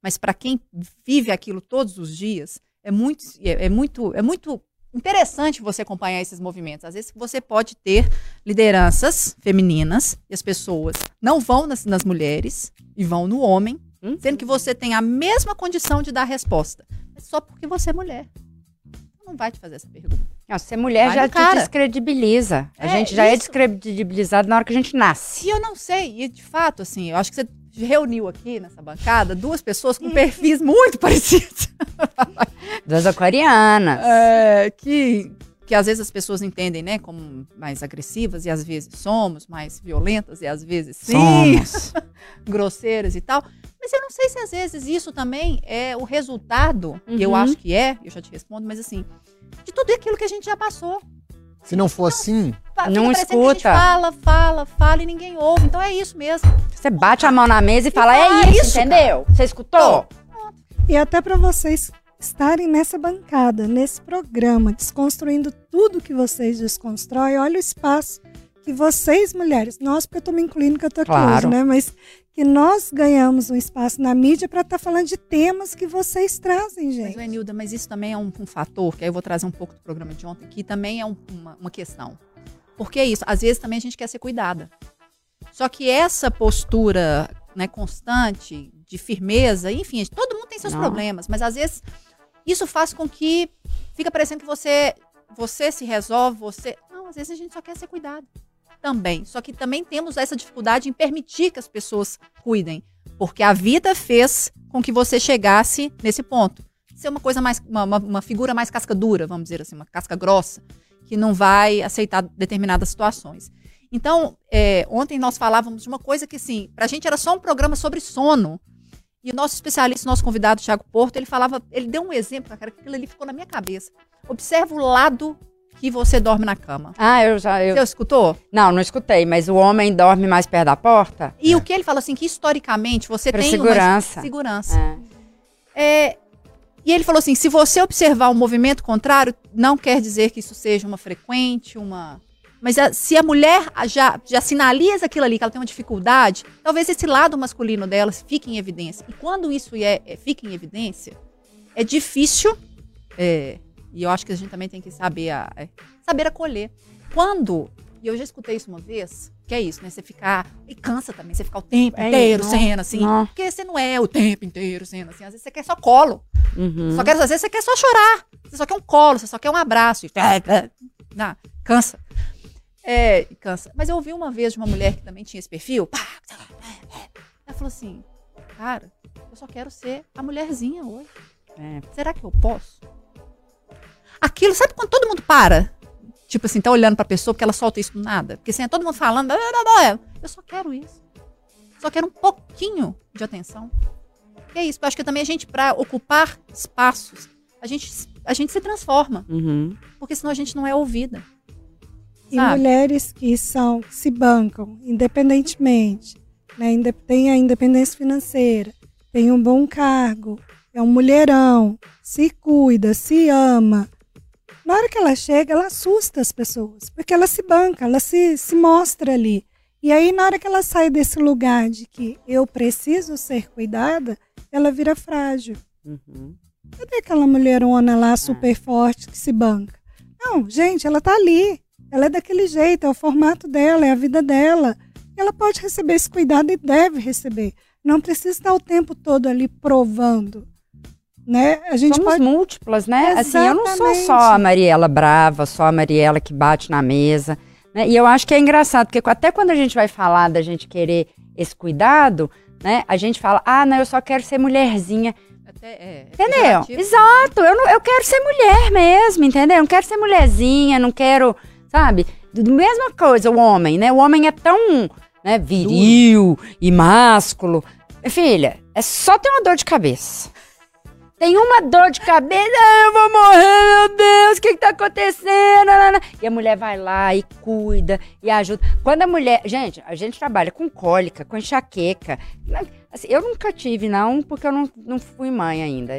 mas para quem vive aquilo todos os dias, é muito, é, é muito, é muito interessante você acompanhar esses movimentos. Às vezes você pode ter lideranças femininas e as pessoas não vão nas, nas mulheres e vão no homem, Hum? sendo que você tem a mesma condição de dar resposta, mas só porque você é mulher. Não vai te fazer essa pergunta. não, ser mulher Vai já te descredibiliza. A É, gente já é isso. descredibilizado na hora que a gente nasce. E eu não sei, e de fato, assim, eu acho que você reuniu aqui nessa bancada duas pessoas com perfis muito parecidos. Das aquarianas. É, que, que às vezes as pessoas entendem, né, como mais agressivas, e às vezes somos, mais violentas, e às vezes sim, Somos. grosseiras e tal. Mas eu não sei se às vezes isso também é o resultado, e eu Uhum. acho que é, eu já te respondo, mas assim, de tudo aquilo que a gente já passou. Se não for assim, Fica Não escuta. fala, fala, fala e ninguém ouve. Então é isso mesmo. Você bate a mão na mesa e fala, fala, é isso, isso, entendeu? Você escutou? E até para vocês estarem nessa bancada, nesse programa, desconstruindo tudo que vocês desconstroem, olha o espaço que vocês, mulheres, nós, porque eu tô me incluindo que eu tô aqui Claro. hoje, né? Mas que nós ganhamos um espaço na mídia para estar falando de temas que vocês trazem, Mas, gente. Enilda, mas isso também é um, um fator, que aí eu vou trazer um pouco do programa de ontem, que também é um- uma, uma questão. Porque é isso, às vezes também a gente quer ser cuidada. Só que essa postura né, constante, de firmeza, enfim, todo mundo tem seus Não. problemas, mas às vezes isso faz com que fica parecendo que você, você se resolve, você. Não, às vezes a gente só quer ser cuidado. Também. Só que também temos essa dificuldade em permitir que as pessoas cuidem. Porque a vida fez com que você chegasse nesse ponto. Ser uma coisa mais. Uma, uma- uma figura mais casca dura, vamos dizer assim, uma casca grossa, que não vai aceitar determinadas situações. Então, é, ontem nós falávamos de uma coisa que, assim, pra gente era só um programa sobre sono. E o nosso especialista, nosso convidado, Thiago Porto, ele falava, ele deu um exemplo, cara, que aquilo ali ficou na minha cabeça. Observa o lado que você dorme na cama. Ah, eu já. Eu... Você escutou? Não, não escutei, mas o homem dorme mais perto da porta? E o que ele falou assim, que historicamente você Pra tem segurança. uma segurança. É. É, e ele falou assim: se você observar o movimento contrário, não quer dizer que isso seja uma frequente, uma. Mas a- se a mulher já, já sinaliza aquilo ali, que ela tem uma dificuldade, talvez esse lado masculino dela fique em evidência. E quando isso é, é- fica em evidência, é difícil. é, e eu acho que a gente também tem que saber, a- é, saber acolher. Quando, e eu já escutei isso uma vez, que é isso, né? Você ficar. E cansa também, você ficar o tempo É, inteiro não, sendo assim. não. Porque você não é o tempo inteiro sendo assim. Às vezes você quer só colo. Uhum. Só quer, às vezes você quer só chorar. Você só quer um colo, você só quer um abraço. E, não, cansa. É, cansa. Mas eu ouvi uma vez de uma mulher que também tinha esse perfil. pá, Ela falou assim: Cara, eu só quero ser a mulherzinha hoje. É. Será que eu posso? Aquilo, sabe quando todo mundo para? Tipo assim, tá olhando pra pessoa porque ela solta isso do nada? Porque assim, é todo mundo falando, "Ah, blá, blá, blá". eu só quero isso. Só quero um pouquinho de atenção. E é isso. Eu acho que também a gente, pra ocupar espaços, a gente, a gente se transforma. Uhum. Porque senão a gente não é ouvida. E Sabe? mulheres que são, que se bancam independentemente, né? tem a independência financeira, tem um bom cargo, é um mulherão, se cuida, se ama. Na hora que ela chega, ela assusta as pessoas, porque ela se banca, ela se, se mostra ali. E aí, na hora que ela sai desse lugar de que eu preciso ser cuidada, ela vira frágil. Uhum. Cadê aquela mulherona lá super forte que se banca? Não, gente, ela tá ali. Ela é daquele jeito, é o formato dela, é a vida dela. Ela pode receber esse cuidado e deve receber. Não precisa estar o tempo todo ali provando. Né? A gente Somos pode. múltiplas, né? Assim, eu não sou Exatamente. só a Mariela brava, só a Mariela que bate na mesa. né? E eu acho que é engraçado, porque até quando a gente vai falar da gente querer esse cuidado, né? A gente fala, ah, não, eu só quero ser mulherzinha. Até, é, é Entendeu? pejorativo. Exato. Eu, não, eu quero ser mulher mesmo, entendeu? Eu não quero ser mulherzinha, não quero, sabe? Mesma coisa, o homem, né? O homem é tão né, viril e másculo. Filha, é só ter uma dor de cabeça. Tem uma dor de cabeça, ah, eu vou morrer, meu Deus, o que, que tá acontecendo? E a mulher vai lá e cuida e ajuda. Quando a mulher. Gente, a gente trabalha com cólica, com enxaqueca. Assim, eu nunca tive, não, porque eu não, não fui mãe ainda.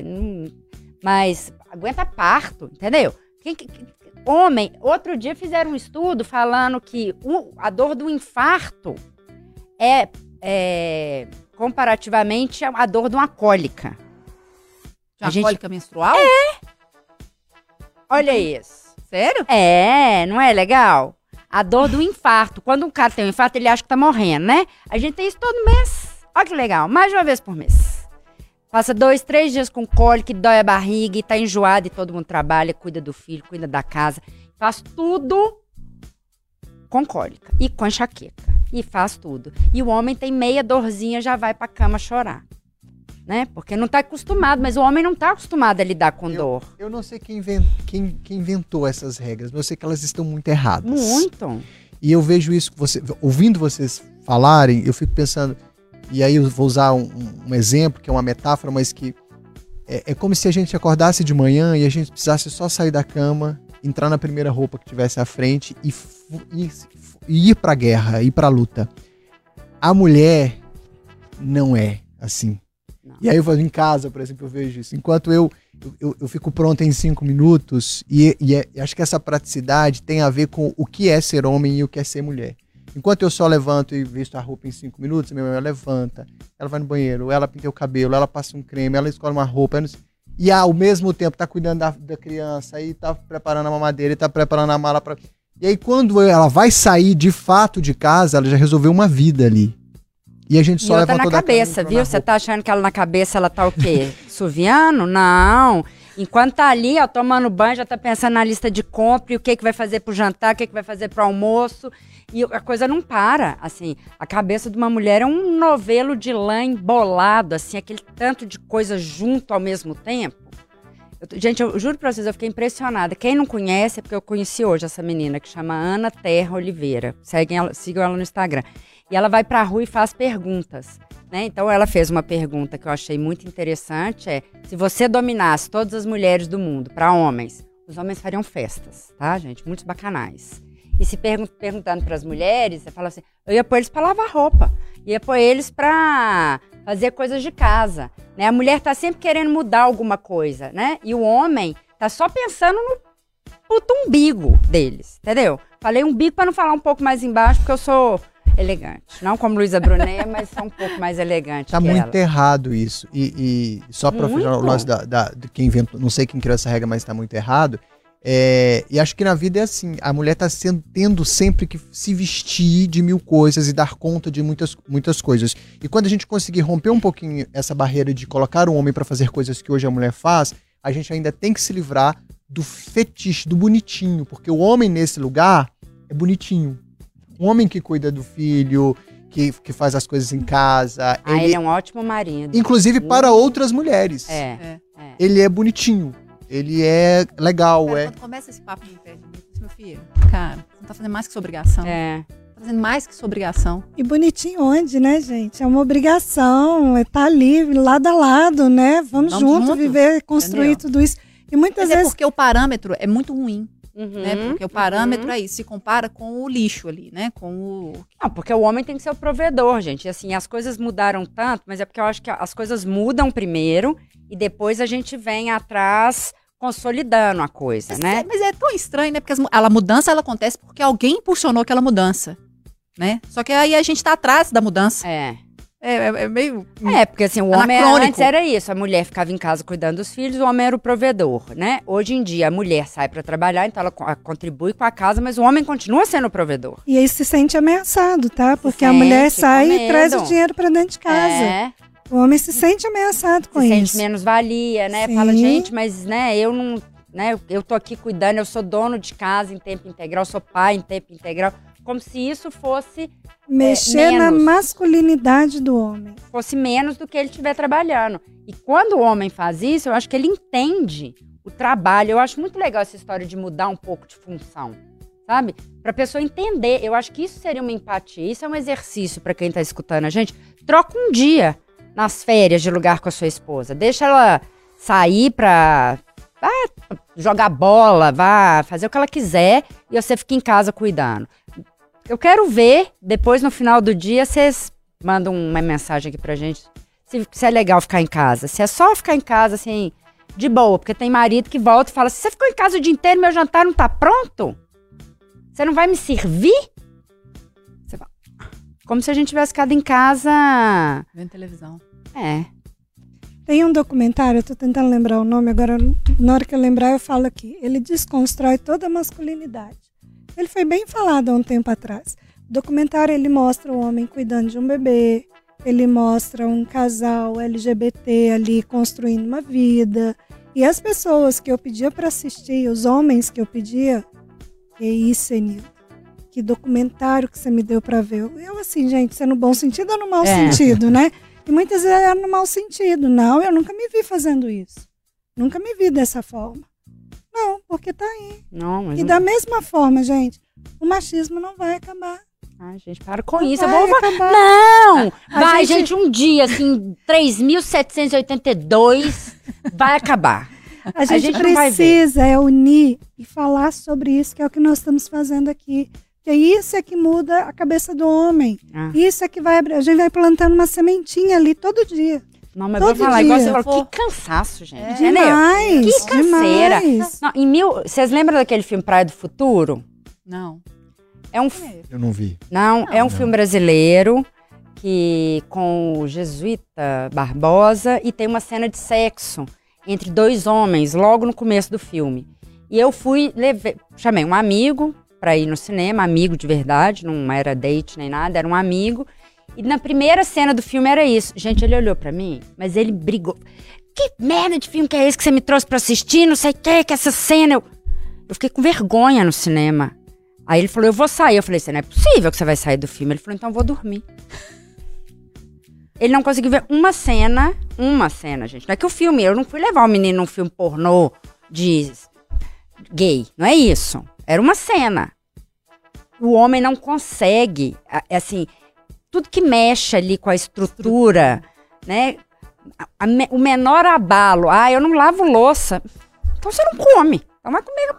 Mas aguenta parto, entendeu? Quem que- que- homem, outro dia fizeram um estudo falando que o- a dor do infarto é, é comparativamente a dor de uma cólica. Já A gente- cólica menstrual? Olha isso. Sério? É, não é legal? A dor do infarto. Quando um cara tem um infarto, ele acha que tá morrendo, né? A gente tem isso todo mês. Olha que legal, mais de uma vez por mês. Passa dois, três dias com cólica, dói a barriga, e tá enjoado, e todo mundo trabalha, cuida do filho, cuida da casa. Faz tudo com cólica e com enxaqueca. E faz tudo. E o homem tem meia dorzinha, já vai pra cama chorar. Né? Porque não tá acostumado, mas o homem não tá acostumado a lidar com dor. Eu não sei quem, inven- quem- quem inventou essas regras, mas eu sei que elas estão muito erradas. Muito. E eu vejo isso, você, ouvindo vocês falarem, eu fico pensando, e aí eu vou usar um, um exemplo, que é uma metáfora, mas que é, é como se a gente acordasse de manhã e a gente precisasse só sair da cama entrar na primeira roupa que tivesse à frente e, e- e ir pra guerra, ir pra luta. A mulher não é assim. E aí eu falo, em casa, por exemplo, eu vejo isso. Enquanto eu, eu, eu- fico pronta em cinco minutos, e, e é- e acho que essa praticidade tem a ver com o que é ser homem e o que é ser mulher. Enquanto eu só levanto e visto a roupa em cinco minutos, minha mãe levanta, ela vai no banheiro, ela pinta o cabelo, ela passa um creme, ela escolhe uma roupa. E ao mesmo tempo tá cuidando da, da criança, aí tá preparando a mamadeira, e tá preparando a mala pra. E aí, quando ela vai sair de fato de casa, ela já resolveu uma vida ali. E a gente E só outra levantou na da cama e cabeça, viu? na Você tá achando que ela na cabeça ela tá o quê? Suviano? Não. Enquanto tá ali, ó, tomando banho, já tá pensando na lista de compra e o que que vai fazer pro jantar, o que que vai fazer pro almoço. E a coisa não para, assim. A cabeça de uma mulher é um novelo de lã embolado, assim, aquele tanto de coisa junto ao mesmo tempo. Eu gente, eu juro pra vocês, eu fiquei impressionada. Quem não conhece, é porque eu conheci hoje essa menina, que chama Ana Terra Oliveira. Seguem ela, sigam ela no Instagram. E ela vai pra rua e faz perguntas. Né? Então ela fez uma pergunta que eu achei muito interessante, é se você dominasse todas as mulheres do mundo para homens, os homens fariam festas, tá, gente? Muitos bacanais. E se pergun perguntando para as mulheres, você fala assim, eu ia pôr eles para lavar roupa, ia pôr eles para fazer coisas de casa, né? A mulher tá sempre querendo mudar alguma coisa, né? E o homem tá só pensando no puto umbigo deles, entendeu? Falei umbigo para não falar um pouco mais embaixo, porque eu sou elegante. Não como Luísa Brunet, mas sou um pouco mais elegante Tá muito ela. errado isso. E, e só Muito. fechar o lance da, da- de quem inventou, não sei quem criou essa regra, mas tá muito errado. É, e acho que na vida é assim, a mulher tá sendo, tendo sempre que se vestir de mil coisas e dar conta de muitas, muitas coisas. E quando a gente conseguir romper um pouquinho essa barreira de colocar o homem pra fazer coisas que hoje a mulher faz, a gente ainda tem que se livrar do fetiche, do bonitinho, porque o homem nesse lugar é bonitinho. Um homem que cuida do filho, que, que faz as coisas em casa, Ah, ele é um ótimo marido. inclusive para Hum. outras mulheres. É, É. é. Ele é bonitinho, ele é legal, Cara, é. Quando começa esse papo de disse, meu filho, cara, você não tá fazendo mais que sua obrigação. É. Tá fazendo mais que sua obrigação. E bonitinho onde, né, gente? É uma obrigação, é estar ali, lado a lado, né? Vamos, Vamos junto, junto, viver, construir entendeu? tudo isso. E muitas Mas é vezes porque o parâmetro é muito ruim, Uhum, né? Porque o parâmetro uhum. é isso, se compara com o lixo ali, né? Com o... Não, porque o homem tem que ser o provedor, gente. E, assim, as coisas mudaram tanto, mas é porque eu acho que as coisas mudam primeiro e depois a gente vem atrás consolidando a coisa, Mas, né? é, mas é tão estranho, né? Porque as a mudança, ela acontece porque alguém impulsionou aquela mudança, né? Só que aí a gente tá atrás da mudança. É. É, é- é meio... É, porque assim, o homem Anacrônico. antes era isso, a mulher ficava em casa cuidando dos filhos, o homem era o provedor, né? Hoje em dia a mulher sai pra trabalhar, então ela co- a- contribui com a casa, mas o homem continua sendo o provedor. E aí se sente ameaçado, tá? Porque a sente, mulher sai e traz o dinheiro pra dentro de casa. É, O homem se sente ameaçado com se sente isso. menos valia, né? Sim. Fala, gente, mas né, eu não, né, eu- eu tô aqui cuidando, eu sou dono de casa em tempo integral, sou pai em tempo integral, como se isso fosse Mexer na menos. masculinidade do homem. fosse menos do que ele estiver trabalhando. E quando o homem faz isso, eu acho que ele entende o trabalho. Eu acho muito legal essa história de mudar um pouco de função, sabe? Pra pessoa entender. Eu acho que isso seria uma empatia. Isso é um exercício pra quem tá escutando a gente. Troca um dia nas férias de lugar com a sua esposa. Deixa ela sair pra vá jogar bola, vá fazer o que ela quiser e você fica em casa cuidando. Eu quero ver, depois no final do dia, vocês mandam uma mensagem aqui pra gente se, se é legal ficar em casa. Se é só ficar em casa, assim, de boa, porque tem marido que volta e fala: "Se você ficou em casa o dia inteiro, meu jantar não tá pronto? Você não vai me servir? Você fala, Como se a gente tivesse ficado em casa. Vendo televisão. É. Tem um documentário, eu tô tentando lembrar o nome, agora na hora que eu lembrar eu falo aqui. Ele desconstrói toda a masculinidade. Ele foi bem falado há um tempo atrás. O documentário ele mostra o homem cuidando de um bebê, ele mostra um casal LGBT ali construindo uma vida. E as pessoas que eu pedia para assistir, os homens que eu pedia, que isso, Enil. Que documentário que você me deu para ver. Eu assim, gente, isso é no bom sentido ou no mau É. sentido, né? E muitas vezes era no mau sentido. Não, eu nunca me vi fazendo isso. Nunca me vi dessa forma. Não, porque tá aí. Não, mas. E não- da mesma forma, gente, o machismo não vai acabar. Ai, gente, para com Não isso. Vai vou. acabar. Não! A Vai, gente- gente, um dia, assim, 3.782 vai acabar. A gente, gente vai ver. precisa é unir e falar sobre isso, que é o que nós estamos fazendo aqui. Que isso é que muda a cabeça do homem. Ah. Isso é que vai abrir. A gente vai plantando uma sementinha ali todo dia. Não, mas Todo vou falar igual dia. você falou, que cansaço, gente. É. Entendeu? Demais. Que canseira. demais. Não, em mil, vocês lembram daquele filme Praia do Futuro? Não. É um, Eu não vi. não, é um filme brasileiro que com o jesuíta Barbosa e tem uma cena de sexo entre dois homens logo no começo do filme. E eu fui, levei, chamei um amigo pra ir no cinema, amigo de verdade, não era date nem nada, era um amigo. E na primeira cena do filme era isso. Gente, ele olhou pra mim, mas ele brigou. Que merda de filme que é esse que você me trouxe pra assistir? Não sei o que, que essa cena. Eu, eu fiquei com vergonha no cinema. Aí ele falou, eu vou sair. Eu falei, assim, não é possível que você vai sair do filme. Ele falou, então eu vou dormir. Ele não conseguiu ver uma cena, uma cena, gente. Não é que o filme, eu não fui levar o menino num filme pornô de gay. Não é isso. Era uma cena. O homem não consegue, assim, tudo que mexe ali com a estrutura, né? a- a o menor abalo. Ah, eu não lavo louça. Então você não come. Então vai comer.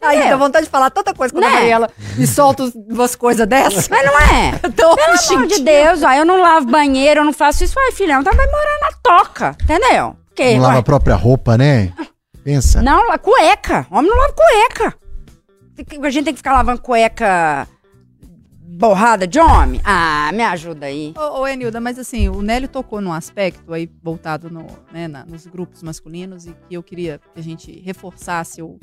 Aí É. dá vontade de falar tanta coisa quando Né? a Mariela me solta uns- umas coisas dessas. Mas não é. Então, Pelo amor de Deus, ó, eu não lavo banheiro, eu não faço isso. Ai, filhão, então vai morar na toca, entendeu? Porque, Não lava ué, a própria roupa, né? Pensa. não, cueca. Homem não lava cueca. Que- A gente tem que ficar lavando cueca borrada de homem? Ah, me ajuda aí. Ô, ô Enilda, mas assim, o Nélio tocou num aspecto aí voltado no, né, na- nos grupos masculinos e que eu queria que a gente reforçasse ou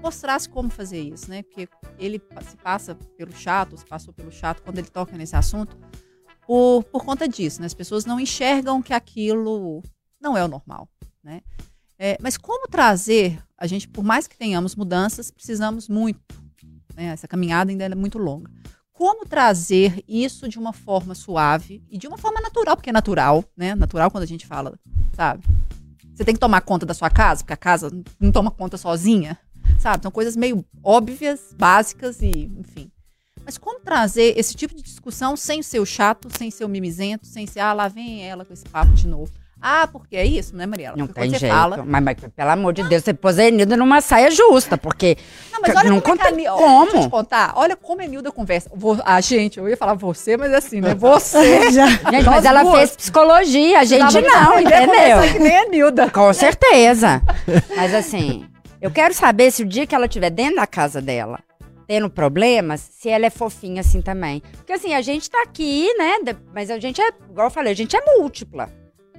mostrasse como fazer isso, né? Porque ele se passa pelo chato, se passou pelo chato quando ele toca nesse assunto por, por conta disso, né? As pessoas não enxergam que aquilo não é o normal, né? É, mas como trazer, a gente, por mais que tenhamos mudanças, precisamos muito, né? Essa caminhada ainda é muito longa como trazer isso de uma forma suave e de uma forma natural, porque é natural, né? Natural quando a gente fala, sabe? Você tem que tomar conta da sua casa, porque a casa não toma conta sozinha, sabe? São coisas meio óbvias, básicas e, enfim. Mas como trazer esse tipo de discussão sem ser o chato, sem ser o mimizento, sem ser, ah, lá vem ela com esse papo de novo. Ah, porque é isso, né, Mariela? Não Porque tem jeito. fala. Mas, mas, pelo amor de Deus, você pôs a Enilda numa saia justa, porque Não, mas olha Não como é que a como. Deixa eu te contar. Olha como a Nilda conversa. Vo- A gente, eu ia falar você, mas assim, né? Você. Já. Gente, mas ela duas. fez psicologia, a gente não, conversar entendeu? Que nem a Nilda. Com certeza. Mas assim, eu quero saber se o dia que ela estiver dentro da casa dela, tendo problemas, se ela é fofinha assim também. Porque assim, a gente tá aqui, né? Mas a gente é, igual eu falei, a gente é múltipla.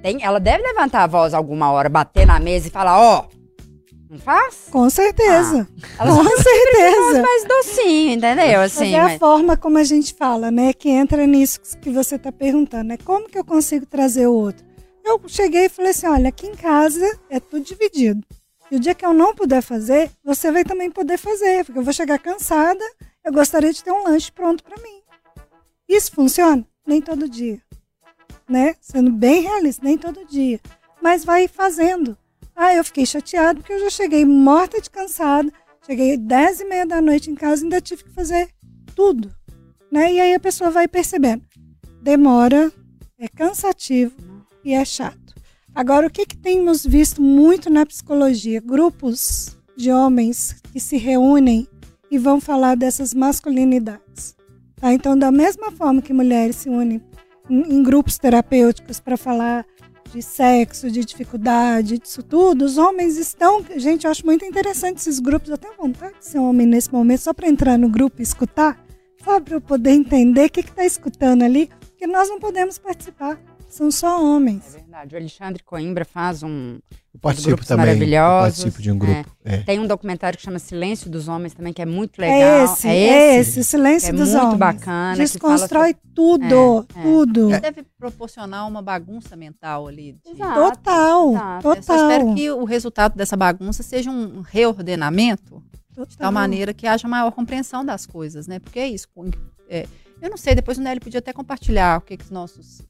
Tem, ela deve levantar a voz alguma hora, bater na mesa e falar, ó, não faz? Com certeza. Ela Com certeza. mais docinho, entendeu? Mas Assim, é a mas- forma como a gente fala, né? Que entra nisso que você está perguntando, né? Como que eu consigo trazer o outro? Eu cheguei e falei assim: olha, aqui em casa é tudo dividido. E o dia que eu não puder fazer, você vai também poder fazer, porque eu vou chegar cansada, eu gostaria de ter um lanche pronto para mim. Isso funciona? Nem todo dia. Né? Sendo bem realista, nem todo dia. Mas vai fazendo. Ah, eu fiquei chateado porque eu já cheguei morta de cansada. Cheguei 10 e meia da noite em casa e ainda tive que fazer tudo. Né? E aí a pessoa vai percebendo. Demora, é cansativo e é chato. Agora, o que, que temos visto muito na psicologia? Grupos de homens que se reúnem e vão falar dessas masculinidades. Tá? Então, da mesma forma que mulheres se unem em, grupos terapêuticos para falar de sexo, de dificuldade, disso tudo, os homens estão. Gente, eu acho muito interessante esses grupos. Eu tenho vontade de ser um homem nesse momento, só para entrar no grupo e escutar, sabe? Para eu poder entender o que está escutando ali, porque nós não podemos participar. São só É homens. verdade. O Alexandre Coimbra faz um. Eu participo também. Eu participo de um grupo. É. Tem um documentário que chama Silêncio dos Homens também, que é muito É legal. esse, é esse, o silêncio É dos muito homens. bacana, que Desconstrói fala tudo, É, é. tudo. Deve proporcionar uma bagunça mental ali. de- Exato. Total, exato. Eu só espero total. que o resultado dessa bagunça seja um reordenamento de tal total. maneira que haja maior compreensão das coisas, né? Porque é isso. é, eu não sei, depois o Nelly podia até compartilhar o que, que os nossos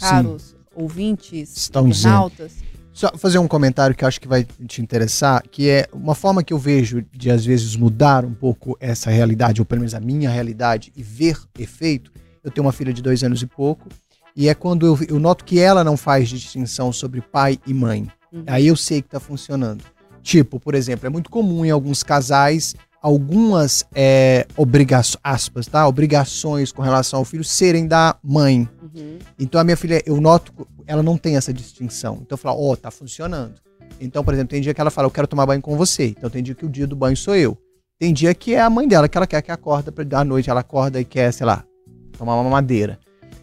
caros ouvintes, Estão dizendo. internautas. Só fazer um comentário que eu acho que vai te interessar, que é uma forma que eu vejo de às vezes mudar um pouco essa realidade, ou pelo menos a minha realidade, e ver efeito. Eu tenho uma filha de dois anos e pouco, e é quando eu, eu noto que ela não faz distinção sobre pai e mãe. Uhum. Aí eu sei que tá funcionando. Tipo, por exemplo, é muito comum em alguns casais algumas é, obrigações, aspas, tá? Obrigações com relação ao filho serem da mãe. Uhum. Então a minha filha, eu noto, ela não tem essa distinção. Então eu falo, ó, tá funcionando. Então, por exemplo, tem dia que ela fala, eu quero tomar banho com você. Então tem dia que o dia do banho sou eu. Tem dia que é a mãe dela que ela quer que acorda pra à noite, ela acorda e quer, sei lá, tomar uma madeira.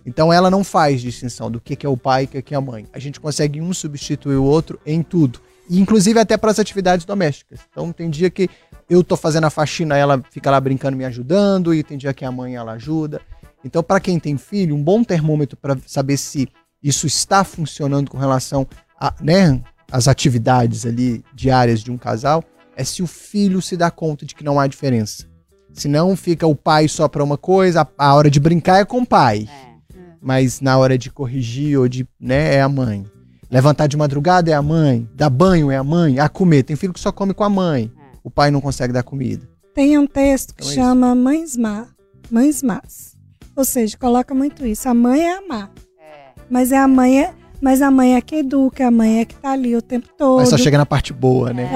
Então ela não faz distinção do que que é o pai e o que que é a mãe. A gente consegue um substituir o outro em tudo. Inclusive até para as atividades domésticas. Então tem dia que eu tô fazendo a faxina, ela fica lá brincando, me ajudando, e tem dia que a mãe ela ajuda. Então, para quem tem filho, um bom termômetro para saber se isso está funcionando com relação a, né, as atividades ali diárias de um casal, é se o filho se dá conta de que não há diferença. Senão fica o pai só para uma coisa, a, a hora de brincar é com o pai, É. mas na hora de corrigir ou de, né, é a mãe. Levantar de madrugada é a mãe, dar banho é a mãe, a comer, tem filho que só come com a mãe. É. O pai não consegue dar comida. Tem um texto que Então é isso. chama Mães Má, Mães Más. Ou seja, coloca muito isso. A mãe é a má, É. mas é a mãe é, mas a mãe é que educa, a mãe é que tá ali o tempo todo. Mas só chega na parte boa, né?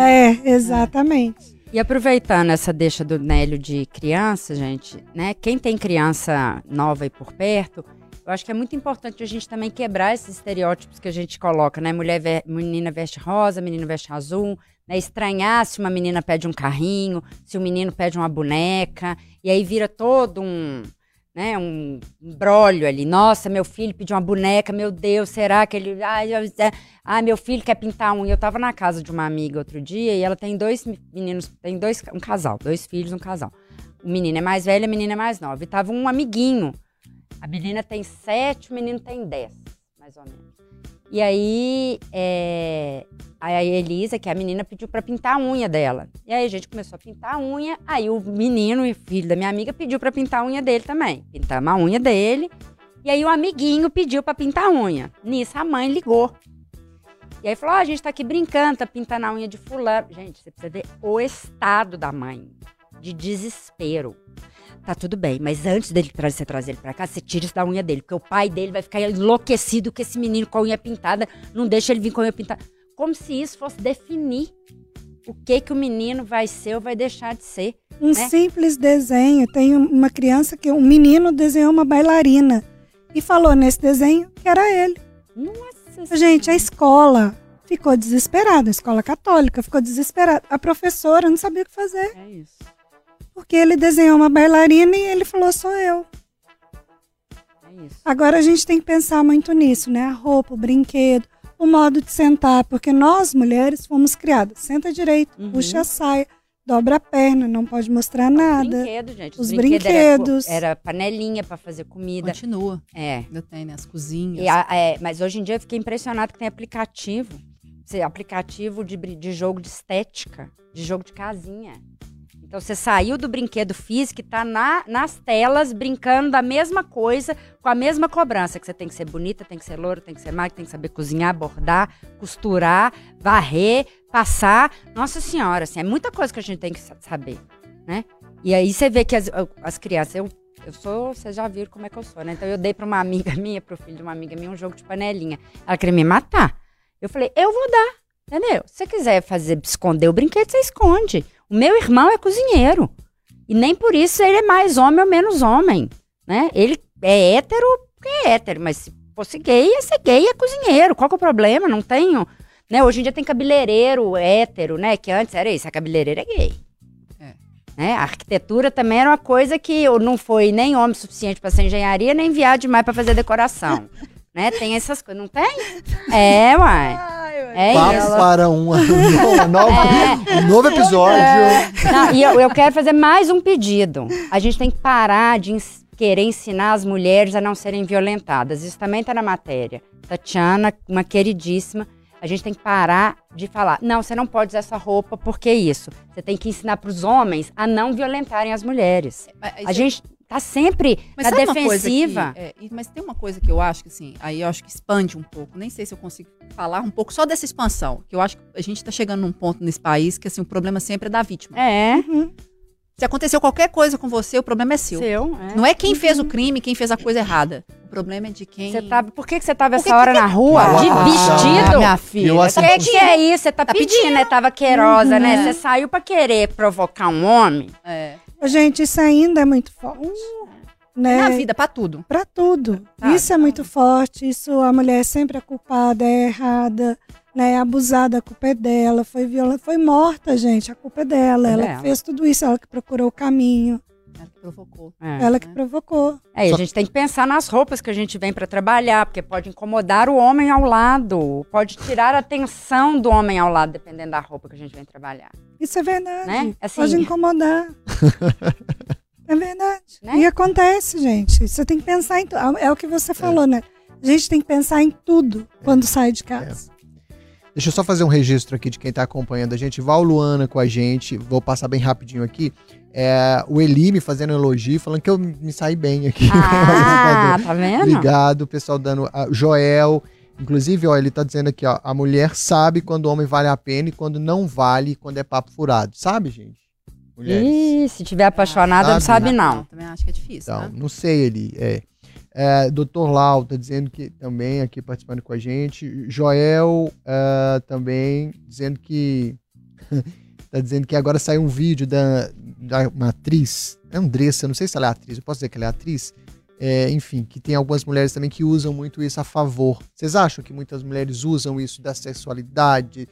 É, exatamente. E aproveitando essa deixa do Nélio de criança, gente, né? Quem tem criança nova aí por perto, eu acho que é muito importante a gente também quebrar esses estereótipos que a gente coloca, né? Mulher, ve- menina veste rosa, menino veste azul, né? Estranhar se uma menina pede um carrinho, se o menino pede uma boneca, e aí vira todo um, né? Um brolho ali. Nossa, meu filho pediu uma boneca, meu Deus, será que ele... Ai, eu- é, ah, meu filho quer pintar um. E eu tava na casa de uma amiga outro dia e ela tem dois meninos, tem dois, um casal, dois filhos, um casal. O menino é mais velho, a menina é mais nova. E tava um amiguinho. A menina tem sete, o menino tem dez, mais ou menos. E aí, é, a Elisa, que é a menina, pediu pra pintar a unha dela. E aí a gente começou a pintar a unha. Aí o menino, e filho da minha amiga, pediu pra pintar a unha dele também. Pintamos a unha dele. E aí o amiguinho pediu pra pintar a unha. Nisso a mãe ligou. E aí falou: ó, a gente tá aqui brincando, tá pintando a unha de fulano. Gente, você precisa ver o estado da mãe. De desespero. Tá tudo bem, mas antes dele trazer, você trazer ele pra cá, você tira isso da unha dele. Porque o pai dele vai ficar enlouquecido com esse menino com a unha pintada. Não deixa ele vir com a unha pintada. Como se isso fosse definir o que que o menino vai ser ou vai deixar de ser. Um né? simples desenho. Tem uma criança que um menino desenhou uma bailarina e falou nesse desenho que era ele. Nossa Gente, a escola ficou desesperada, a escola católica ficou desesperada. A professora não sabia o que fazer, É isso. Porque ele desenhou uma bailarina e ele falou sou eu. É isso. Agora a gente tem que pensar muito nisso, né? A roupa, o brinquedo, o modo de sentar, porque nós mulheres fomos criadas. Senta direito, Uhum. puxa a saia, dobra a perna, não pode mostrar nada. Brinquedo, gente. Os brinquedos brinquedos. Era, era panelinha pra fazer comida. Continua. É. Ainda tem, né? As cozinhas. E a- é, mas hoje em dia eu fiquei impressionado que tem aplicativo. Aplicativo de, de jogo de estética, de jogo de casinha. Então você saiu do brinquedo físico e tá na, nas telas brincando da mesma coisa, com a mesma cobrança. Que você tem que ser bonita, tem que ser loura, tem que ser magra, tem que saber cozinhar, bordar, costurar, varrer, passar. Nossa senhora, assim, é muita coisa que a gente tem que sa- saber, né? E aí você vê que as, as crianças, eu, eu sou, vocês já viram como é que eu sou, né? Então eu dei pra uma amiga minha, pro filho de uma amiga minha, um jogo de panelinha. Ela queria me matar. Eu falei, eu vou dar, entendeu? Se você quiser fazer, esconder o brinquedo, você esconde. O meu irmão é cozinheiro. E nem por isso ele é mais homem ou menos homem, né? Ele é hétero porque é hétero, mas se fosse gay, ia ser gay é cozinheiro. Qual que é o problema? Não tenho... Né? Hoje em dia tem cabeleireiro hétero, né? Que antes era isso, a cabeleireira é gay. É. Né? A arquitetura também era uma coisa que não foi nem homem suficiente para ser engenharia, nem viado demais para fazer decoração. né? Tem essas coisas, não tem? É, uai. É Papo isso. para uma, uma nova, um novo episódio. Não, e eu, eu quero fazer mais um pedido. A gente tem que parar de ens- querer ensinar as mulheres a não serem violentadas. Isso também está na matéria. Tatiana, uma queridíssima. A gente tem que parar de falar, não, você não pode usar essa roupa, porque isso? Você tem que ensinar para os homens a não violentarem as mulheres. Mas- A gente tá sempre Mas na coisa que- defensiva. é, mas tem uma coisa que eu acho que assim, aí eu acho que expande um pouco. Nem sei se eu consigo falar um pouco só dessa expansão. Que eu acho que a gente tá chegando num ponto nesse país que assim, o problema sempre é da vítima. É, Uhum. Se aconteceu qualquer coisa com você, o problema é seu. seu. é. Não é quem fez o crime, quem fez a coisa errada. O problema é de quem. Você tava, por que, que você tava que essa hora que- na rua? Ah, de ah, vestido? minha filha. Eu O assim- que, que é isso? Você tá, Tá pedindo, pedindo. né? Tava queirosa, Uhum. né? Você saiu pra querer provocar um homem. É. Gente, isso ainda é muito forte. né? Na vida, pra tudo. Pra tudo. Isso é muito forte. Isso a mulher é sempre é culpada, é errada, né? É abusada, a culpa é dela. Foi violenta, foi morta, gente. A culpa é dela. É ela dela. que fez tudo isso, ela que procurou o caminho, Ela que provocou. É. ela que provocou. É, e a gente tem que pensar nas roupas que a gente vem pra trabalhar, porque pode incomodar o homem ao lado, pode tirar a atenção do homem ao lado, dependendo da roupa que a gente vem trabalhar. Isso é verdade. Né? Assim- Pode incomodar. é verdade. Né? E acontece, gente. Você tem que pensar em tudo. É o que você falou, né? A gente tem que pensar em tudo quando sai de casa. Deixa eu só fazer um registro aqui de quem tá acompanhando a gente. Val Luana com a gente. Vou passar bem rapidinho aqui. É, o Eli me fazendo elogio, falando que eu me saí bem aqui. Ah, tá vendo? Obrigado, pessoal dando. a Joel, inclusive, ó, ele tá dizendo aqui, ó, a mulher sabe quando o homem vale a pena e quando não vale, quando é papo furado. Sabe, gente? Mulheres. Ih, se tiver apaixonada, não sabe, sabe não. Também acho que é difícil, Então, né? não sei ele. É. É, Doutor Lau tá dizendo que também aqui participando com a gente. Joel é, também dizendo que. tá dizendo que agora saiu um vídeo da uma atriz, Andressa, não sei se ela é atriz, eu posso dizer que ela é atriz. É, enfim, que tem algumas mulheres também que usam muito isso a favor. Vocês acham que muitas mulheres usam isso da sexualidade,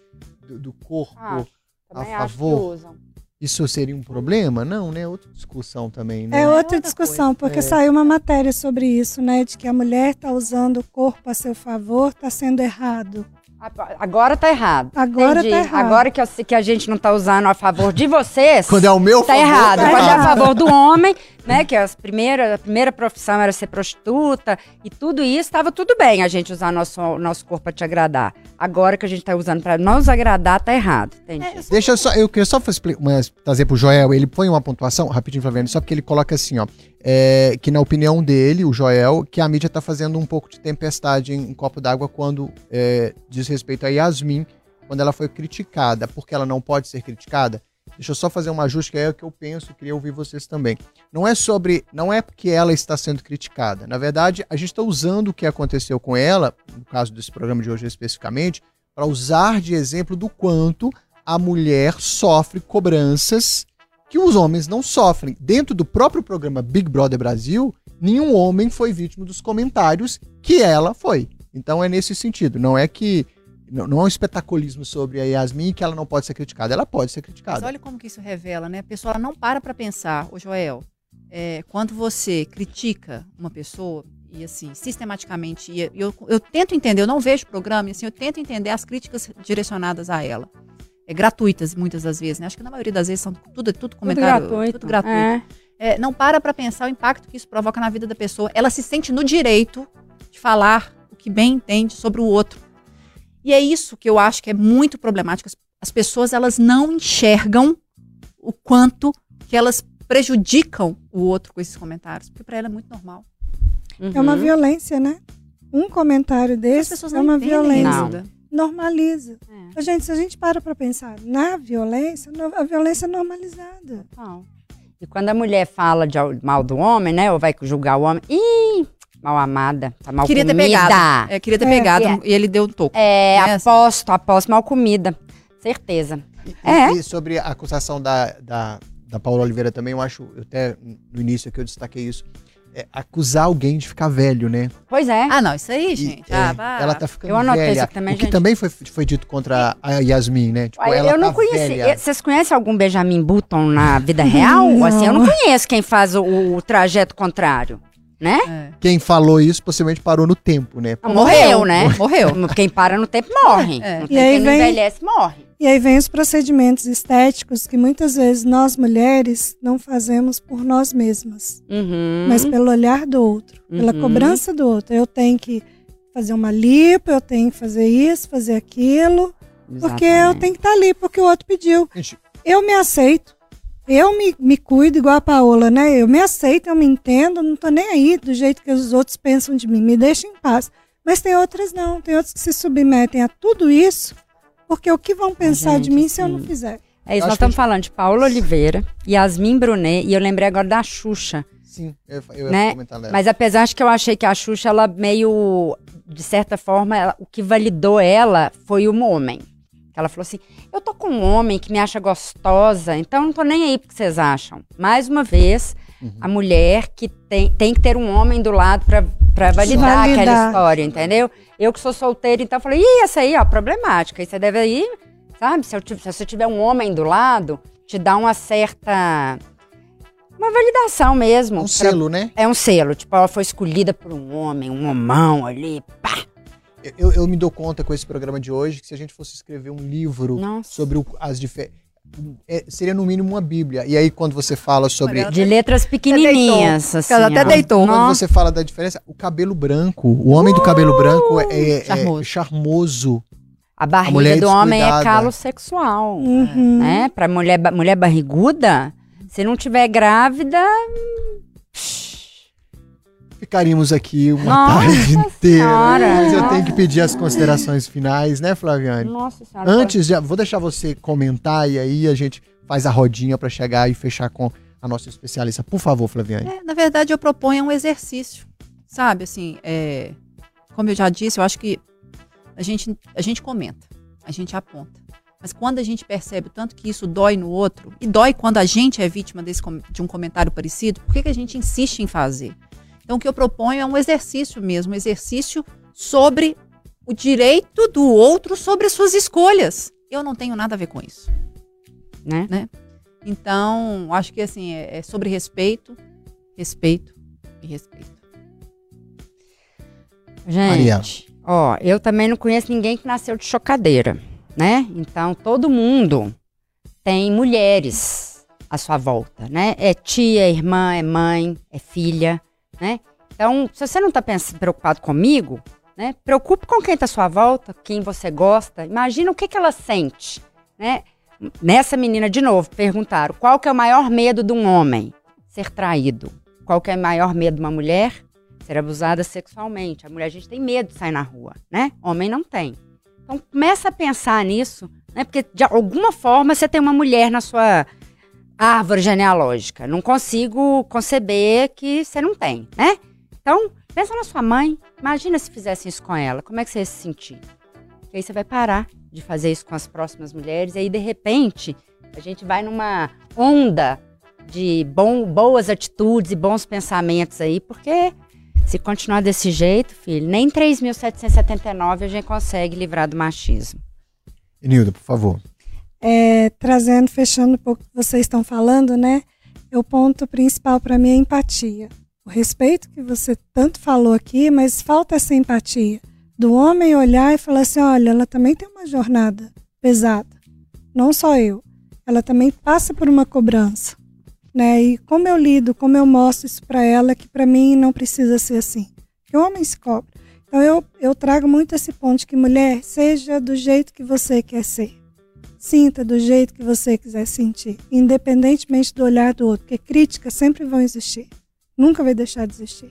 do, do corpo? Ah, A acho que favor. usam. Isso seria um problema? Não, né? Outra discussão também, né? É outra outra discussão, porque É. saiu uma matéria sobre isso, né? De que a mulher está usando o corpo a seu favor, está sendo errado. Agora tá errado. Agora Entendi. tá errado. Agora que, eu que a gente não tá usando a favor de vocês. Quando é o meu Tá favor, errado. tá Quando é a errado. favor do homem, né? Que as primeiras, a primeira profissão era ser prostituta e tudo isso, estava tudo bem a gente usar nosso, nosso corpo pra te agradar. Agora que a gente tá usando pra nos agradar, tá errado. Entendi. Deixa eu só, eu queria só uma- trazer pro Joel, ele põe uma pontuação, rapidinho, Flaviano, só porque ele coloca assim, ó, é, que na opinião dele, o Joel, que a mídia tá fazendo um pouco de tempestade em um copo d'água quando é, diz respeito a Yasmin, quando ela foi criticada, porque ela não pode ser criticada. Deixa eu só fazer um ajuste que é o que eu penso queria ouvir vocês também. Não é sobre, não é porque ela está sendo criticada. Na verdade, a gente está usando o que aconteceu com ela, no caso desse programa de hoje especificamente, para usar de exemplo do quanto a mulher sofre cobranças que os homens não sofrem. Dentro do próprio programa Big Brother Brasil, nenhum homem foi vítima dos comentários que ela foi. Então é nesse sentido. Não é que. Não não é um espetaculismo sobre a Yasmin que ela não pode ser criticada. Ela pode ser Mas criticada. olha como que isso revela, né? A pessoa não para pra pensar, ô Joel, é, quando você critica uma pessoa, e assim, sistematicamente, e eu, eu tento entender, eu não vejo o programa, e assim, eu tento entender as críticas direcionadas a ela. É, gratuitas, muitas das vezes, né? Acho que na maioria das vezes são tudo, tudo comentário. Tudo gratuito. É. É, não para pra pensar o impacto que isso provoca na vida da pessoa. Ela se sente no direito de falar o que bem entende sobre o outro. E é isso que eu acho que é muito problemático. As, as pessoas, elas não enxergam o quanto que elas prejudicam o outro com esses comentários. Porque pra ela é muito normal. É uma Uhum. violência, né? Um comentário As desse pessoas é uma violência. Não. ainda. Normaliza. É. Gente, se a gente para pra pensar na violência, a violência é normalizada. Não. E quando a mulher fala de al- mal do homem, né? Ou vai julgar o homem. Ih, mal amada, tá mal Queria ter comida. pegado. É, queria ter É. pegado É. e ele deu um toco. É, Né, assim? aposto, aposto, mal comida. Certeza. E- É. E sobre a acusação da, da, da Paula Oliveira também, eu acho, eu até no início que eu destaquei isso, é acusar alguém de ficar velho, né? Pois é. Ah, não, isso aí, E, gente. é, ah, vá. ela tá ficando Eu anotei velha. isso aqui também, o que gente. também foi, foi dito contra a Yasmin, né? Tipo, Olha, ela eu não tá conheci. Vocês conhecem algum Benjamin Button na vida real? Não. Assim, eu não conheço quem faz o, o trajeto contrário, né? É. Quem falou isso possivelmente parou no tempo, né? Não, morreu, né? Morreu. Quem para no tempo morre. É. Não E tem aí quem não vem- envelhece, morre. E aí vem os procedimentos estéticos que muitas vezes nós mulheres não fazemos por nós mesmas, Uhum. mas pelo olhar do outro, pela Uhum. cobrança do outro. Eu tenho que fazer uma lipo, eu tenho que fazer isso, fazer aquilo, porque eu Exatamente. tenho que estar ali porque o outro pediu. Eu me aceito. Eu me, me cuido igual a Paola, né? Eu me aceito, eu me entendo, não tô nem aí do jeito que os outros pensam de mim. Me deixa em paz. Mas tem outras não, tem outras que se submetem a tudo isso, porque o que vão pensar gente, de mim se eu não sim. fizer? É isso, Acho nós estamos falando de Paula Oliveira, Yasmin Brunet, e eu lembrei agora da Xuxa. Sim, eu, eu ia Né? comentar dela. Mas apesar de que eu achei que a Xuxa, ela meio, de certa forma, ela- o que validou ela foi um homem. Ela falou assim: eu tô com um homem que me acha gostosa, então eu não tô nem aí pro que vocês acham. Mais uma vez, Uhum. a mulher que tem, tem que ter um homem do lado pra, pra validar, Validar. aquela história, entendeu? Eu que sou solteira, então eu falei: ih, essa aí, ó, problemática. Aí você deve ir, sabe? Se, eu se você tiver um homem do lado, te dá uma certa. Uma validação mesmo. um pra- selo, né? é um selo, tipo, ela foi escolhida por um homem, um homão ali, pá. Eu, eu me dou conta com esse programa de hoje que se a gente fosse escrever um livro Nossa. sobre o- as diferenças. seria no mínimo uma bíblia. E aí, quando você fala sobre. De letras pequenininhas, assim. Ela até ó. deitou. Quando Nossa. você fala da diferença, o cabelo branco, o homem do cabelo branco é, é Charmoso. charmoso. A barriga mulher do homem é calo sexual, Uhum. né? Pra mulher, mulher barriguda, se não tiver grávida, Ficaríamos aqui uma Nossa tarde inteira. Senhora. Mas eu tenho que pedir as considerações finais, né, Flaviane? nossa senhora. Antes, já, vou deixar você comentar e aí a gente faz a rodinha pra chegar e fechar com a nossa especialista. Por favor, Flaviane. É, na verdade, eu proponho um exercício, sabe? Assim, é, como eu já disse, eu acho que a gente, a gente comenta, a gente aponta. Mas quando a gente percebe o tanto que isso dói no outro, e dói quando a gente é vítima desse, de um comentário parecido, por que, que a gente insiste em fazer? Então, o que eu proponho é um exercício mesmo, um exercício sobre o direito do outro sobre as suas escolhas. Eu não tenho nada a ver com isso. Né? Então, acho que assim, é, é sobre respeito, respeito e respeito. Gente, ó, eu também não conheço ninguém que nasceu de chocadeira, né? Então, todo mundo tem mulheres à sua volta, né? É tia, é irmã, é mãe, é filha, né? Então, se você não tá pens- preocupado comigo, né? Preocupe com quem tá à sua volta, quem você gosta. Imagina o que, que ela sente, né? Nessa menina, de novo, perguntaram qual que é o maior medo de um homem? Ser traído. Qual que é o maior medo de uma mulher? Ser abusada sexualmente. A mulher, a gente tem medo de sair na rua, né? Homem não tem. Então, começa a pensar nisso, né? Porque, de alguma forma, você tem uma mulher na sua árvore genealógica. Não consigo conceber que você não tem, né? Então, pensa na sua mãe. Imagina se fizessem isso com ela. Como é que você ia se sentir? E aí você vai parar de fazer isso com as próximas mulheres. E aí, de repente, a gente vai numa onda de bom, boas atitudes e bons pensamentos aí, porque se continuar desse jeito, filho, nem 3.779 a gente consegue livrar do machismo. Nilda, por favor. É, trazendo, fechando um pouco o que vocês estão falando, né? O ponto principal para mim é empatia. O respeito que você tanto falou aqui, mas falta essa empatia. Do homem olhar e falar assim: olha, ela também tem uma jornada pesada. Não só eu. Ela também passa por uma cobrança. Né? E como eu lido, como eu mostro isso para ela, que para mim não precisa ser assim. Que o homem se cobra. Então eu, eu trago muito esse ponto de que mulher seja do jeito que você quer ser. Sinta do jeito que você quiser sentir, independentemente do olhar do outro, porque críticas sempre vão existir. Nunca vai deixar de existir.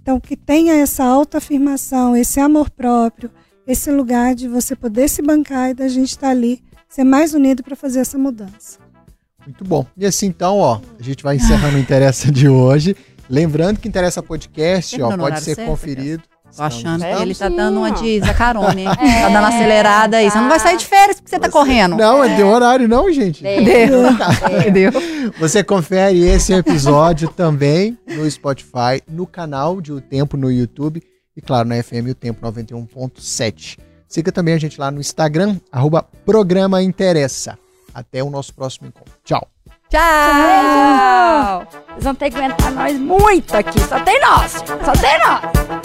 Então, que tenha essa autoafirmação, esse amor próprio, esse lugar de você poder se bancar e da gente estar ali, ser mais unido para fazer essa mudança. Muito bom. E assim, então, ó, a gente vai encerrando o Interessa de hoje. Lembrando que Interessa Podcast, ó, pode ser certo, conferido. Tô achando que ele tá dando uma de Zacarone, hein? Tá dando acelerada aí. Você não vai sair de férias porque você tá correndo. Não, é deu horário não, gente. Deu. Entendeu? Você confere esse episódio também no Spotify, no canal de O Tempo no YouTube e, claro, na FM O Tempo 91.7. Siga também a gente lá no Instagram, arroba Programa Interessa. Até o nosso próximo encontro. Tchau. Tchau! Vocês vão ter que aguentar nós muito aqui. Só tem nós. Só tem nós.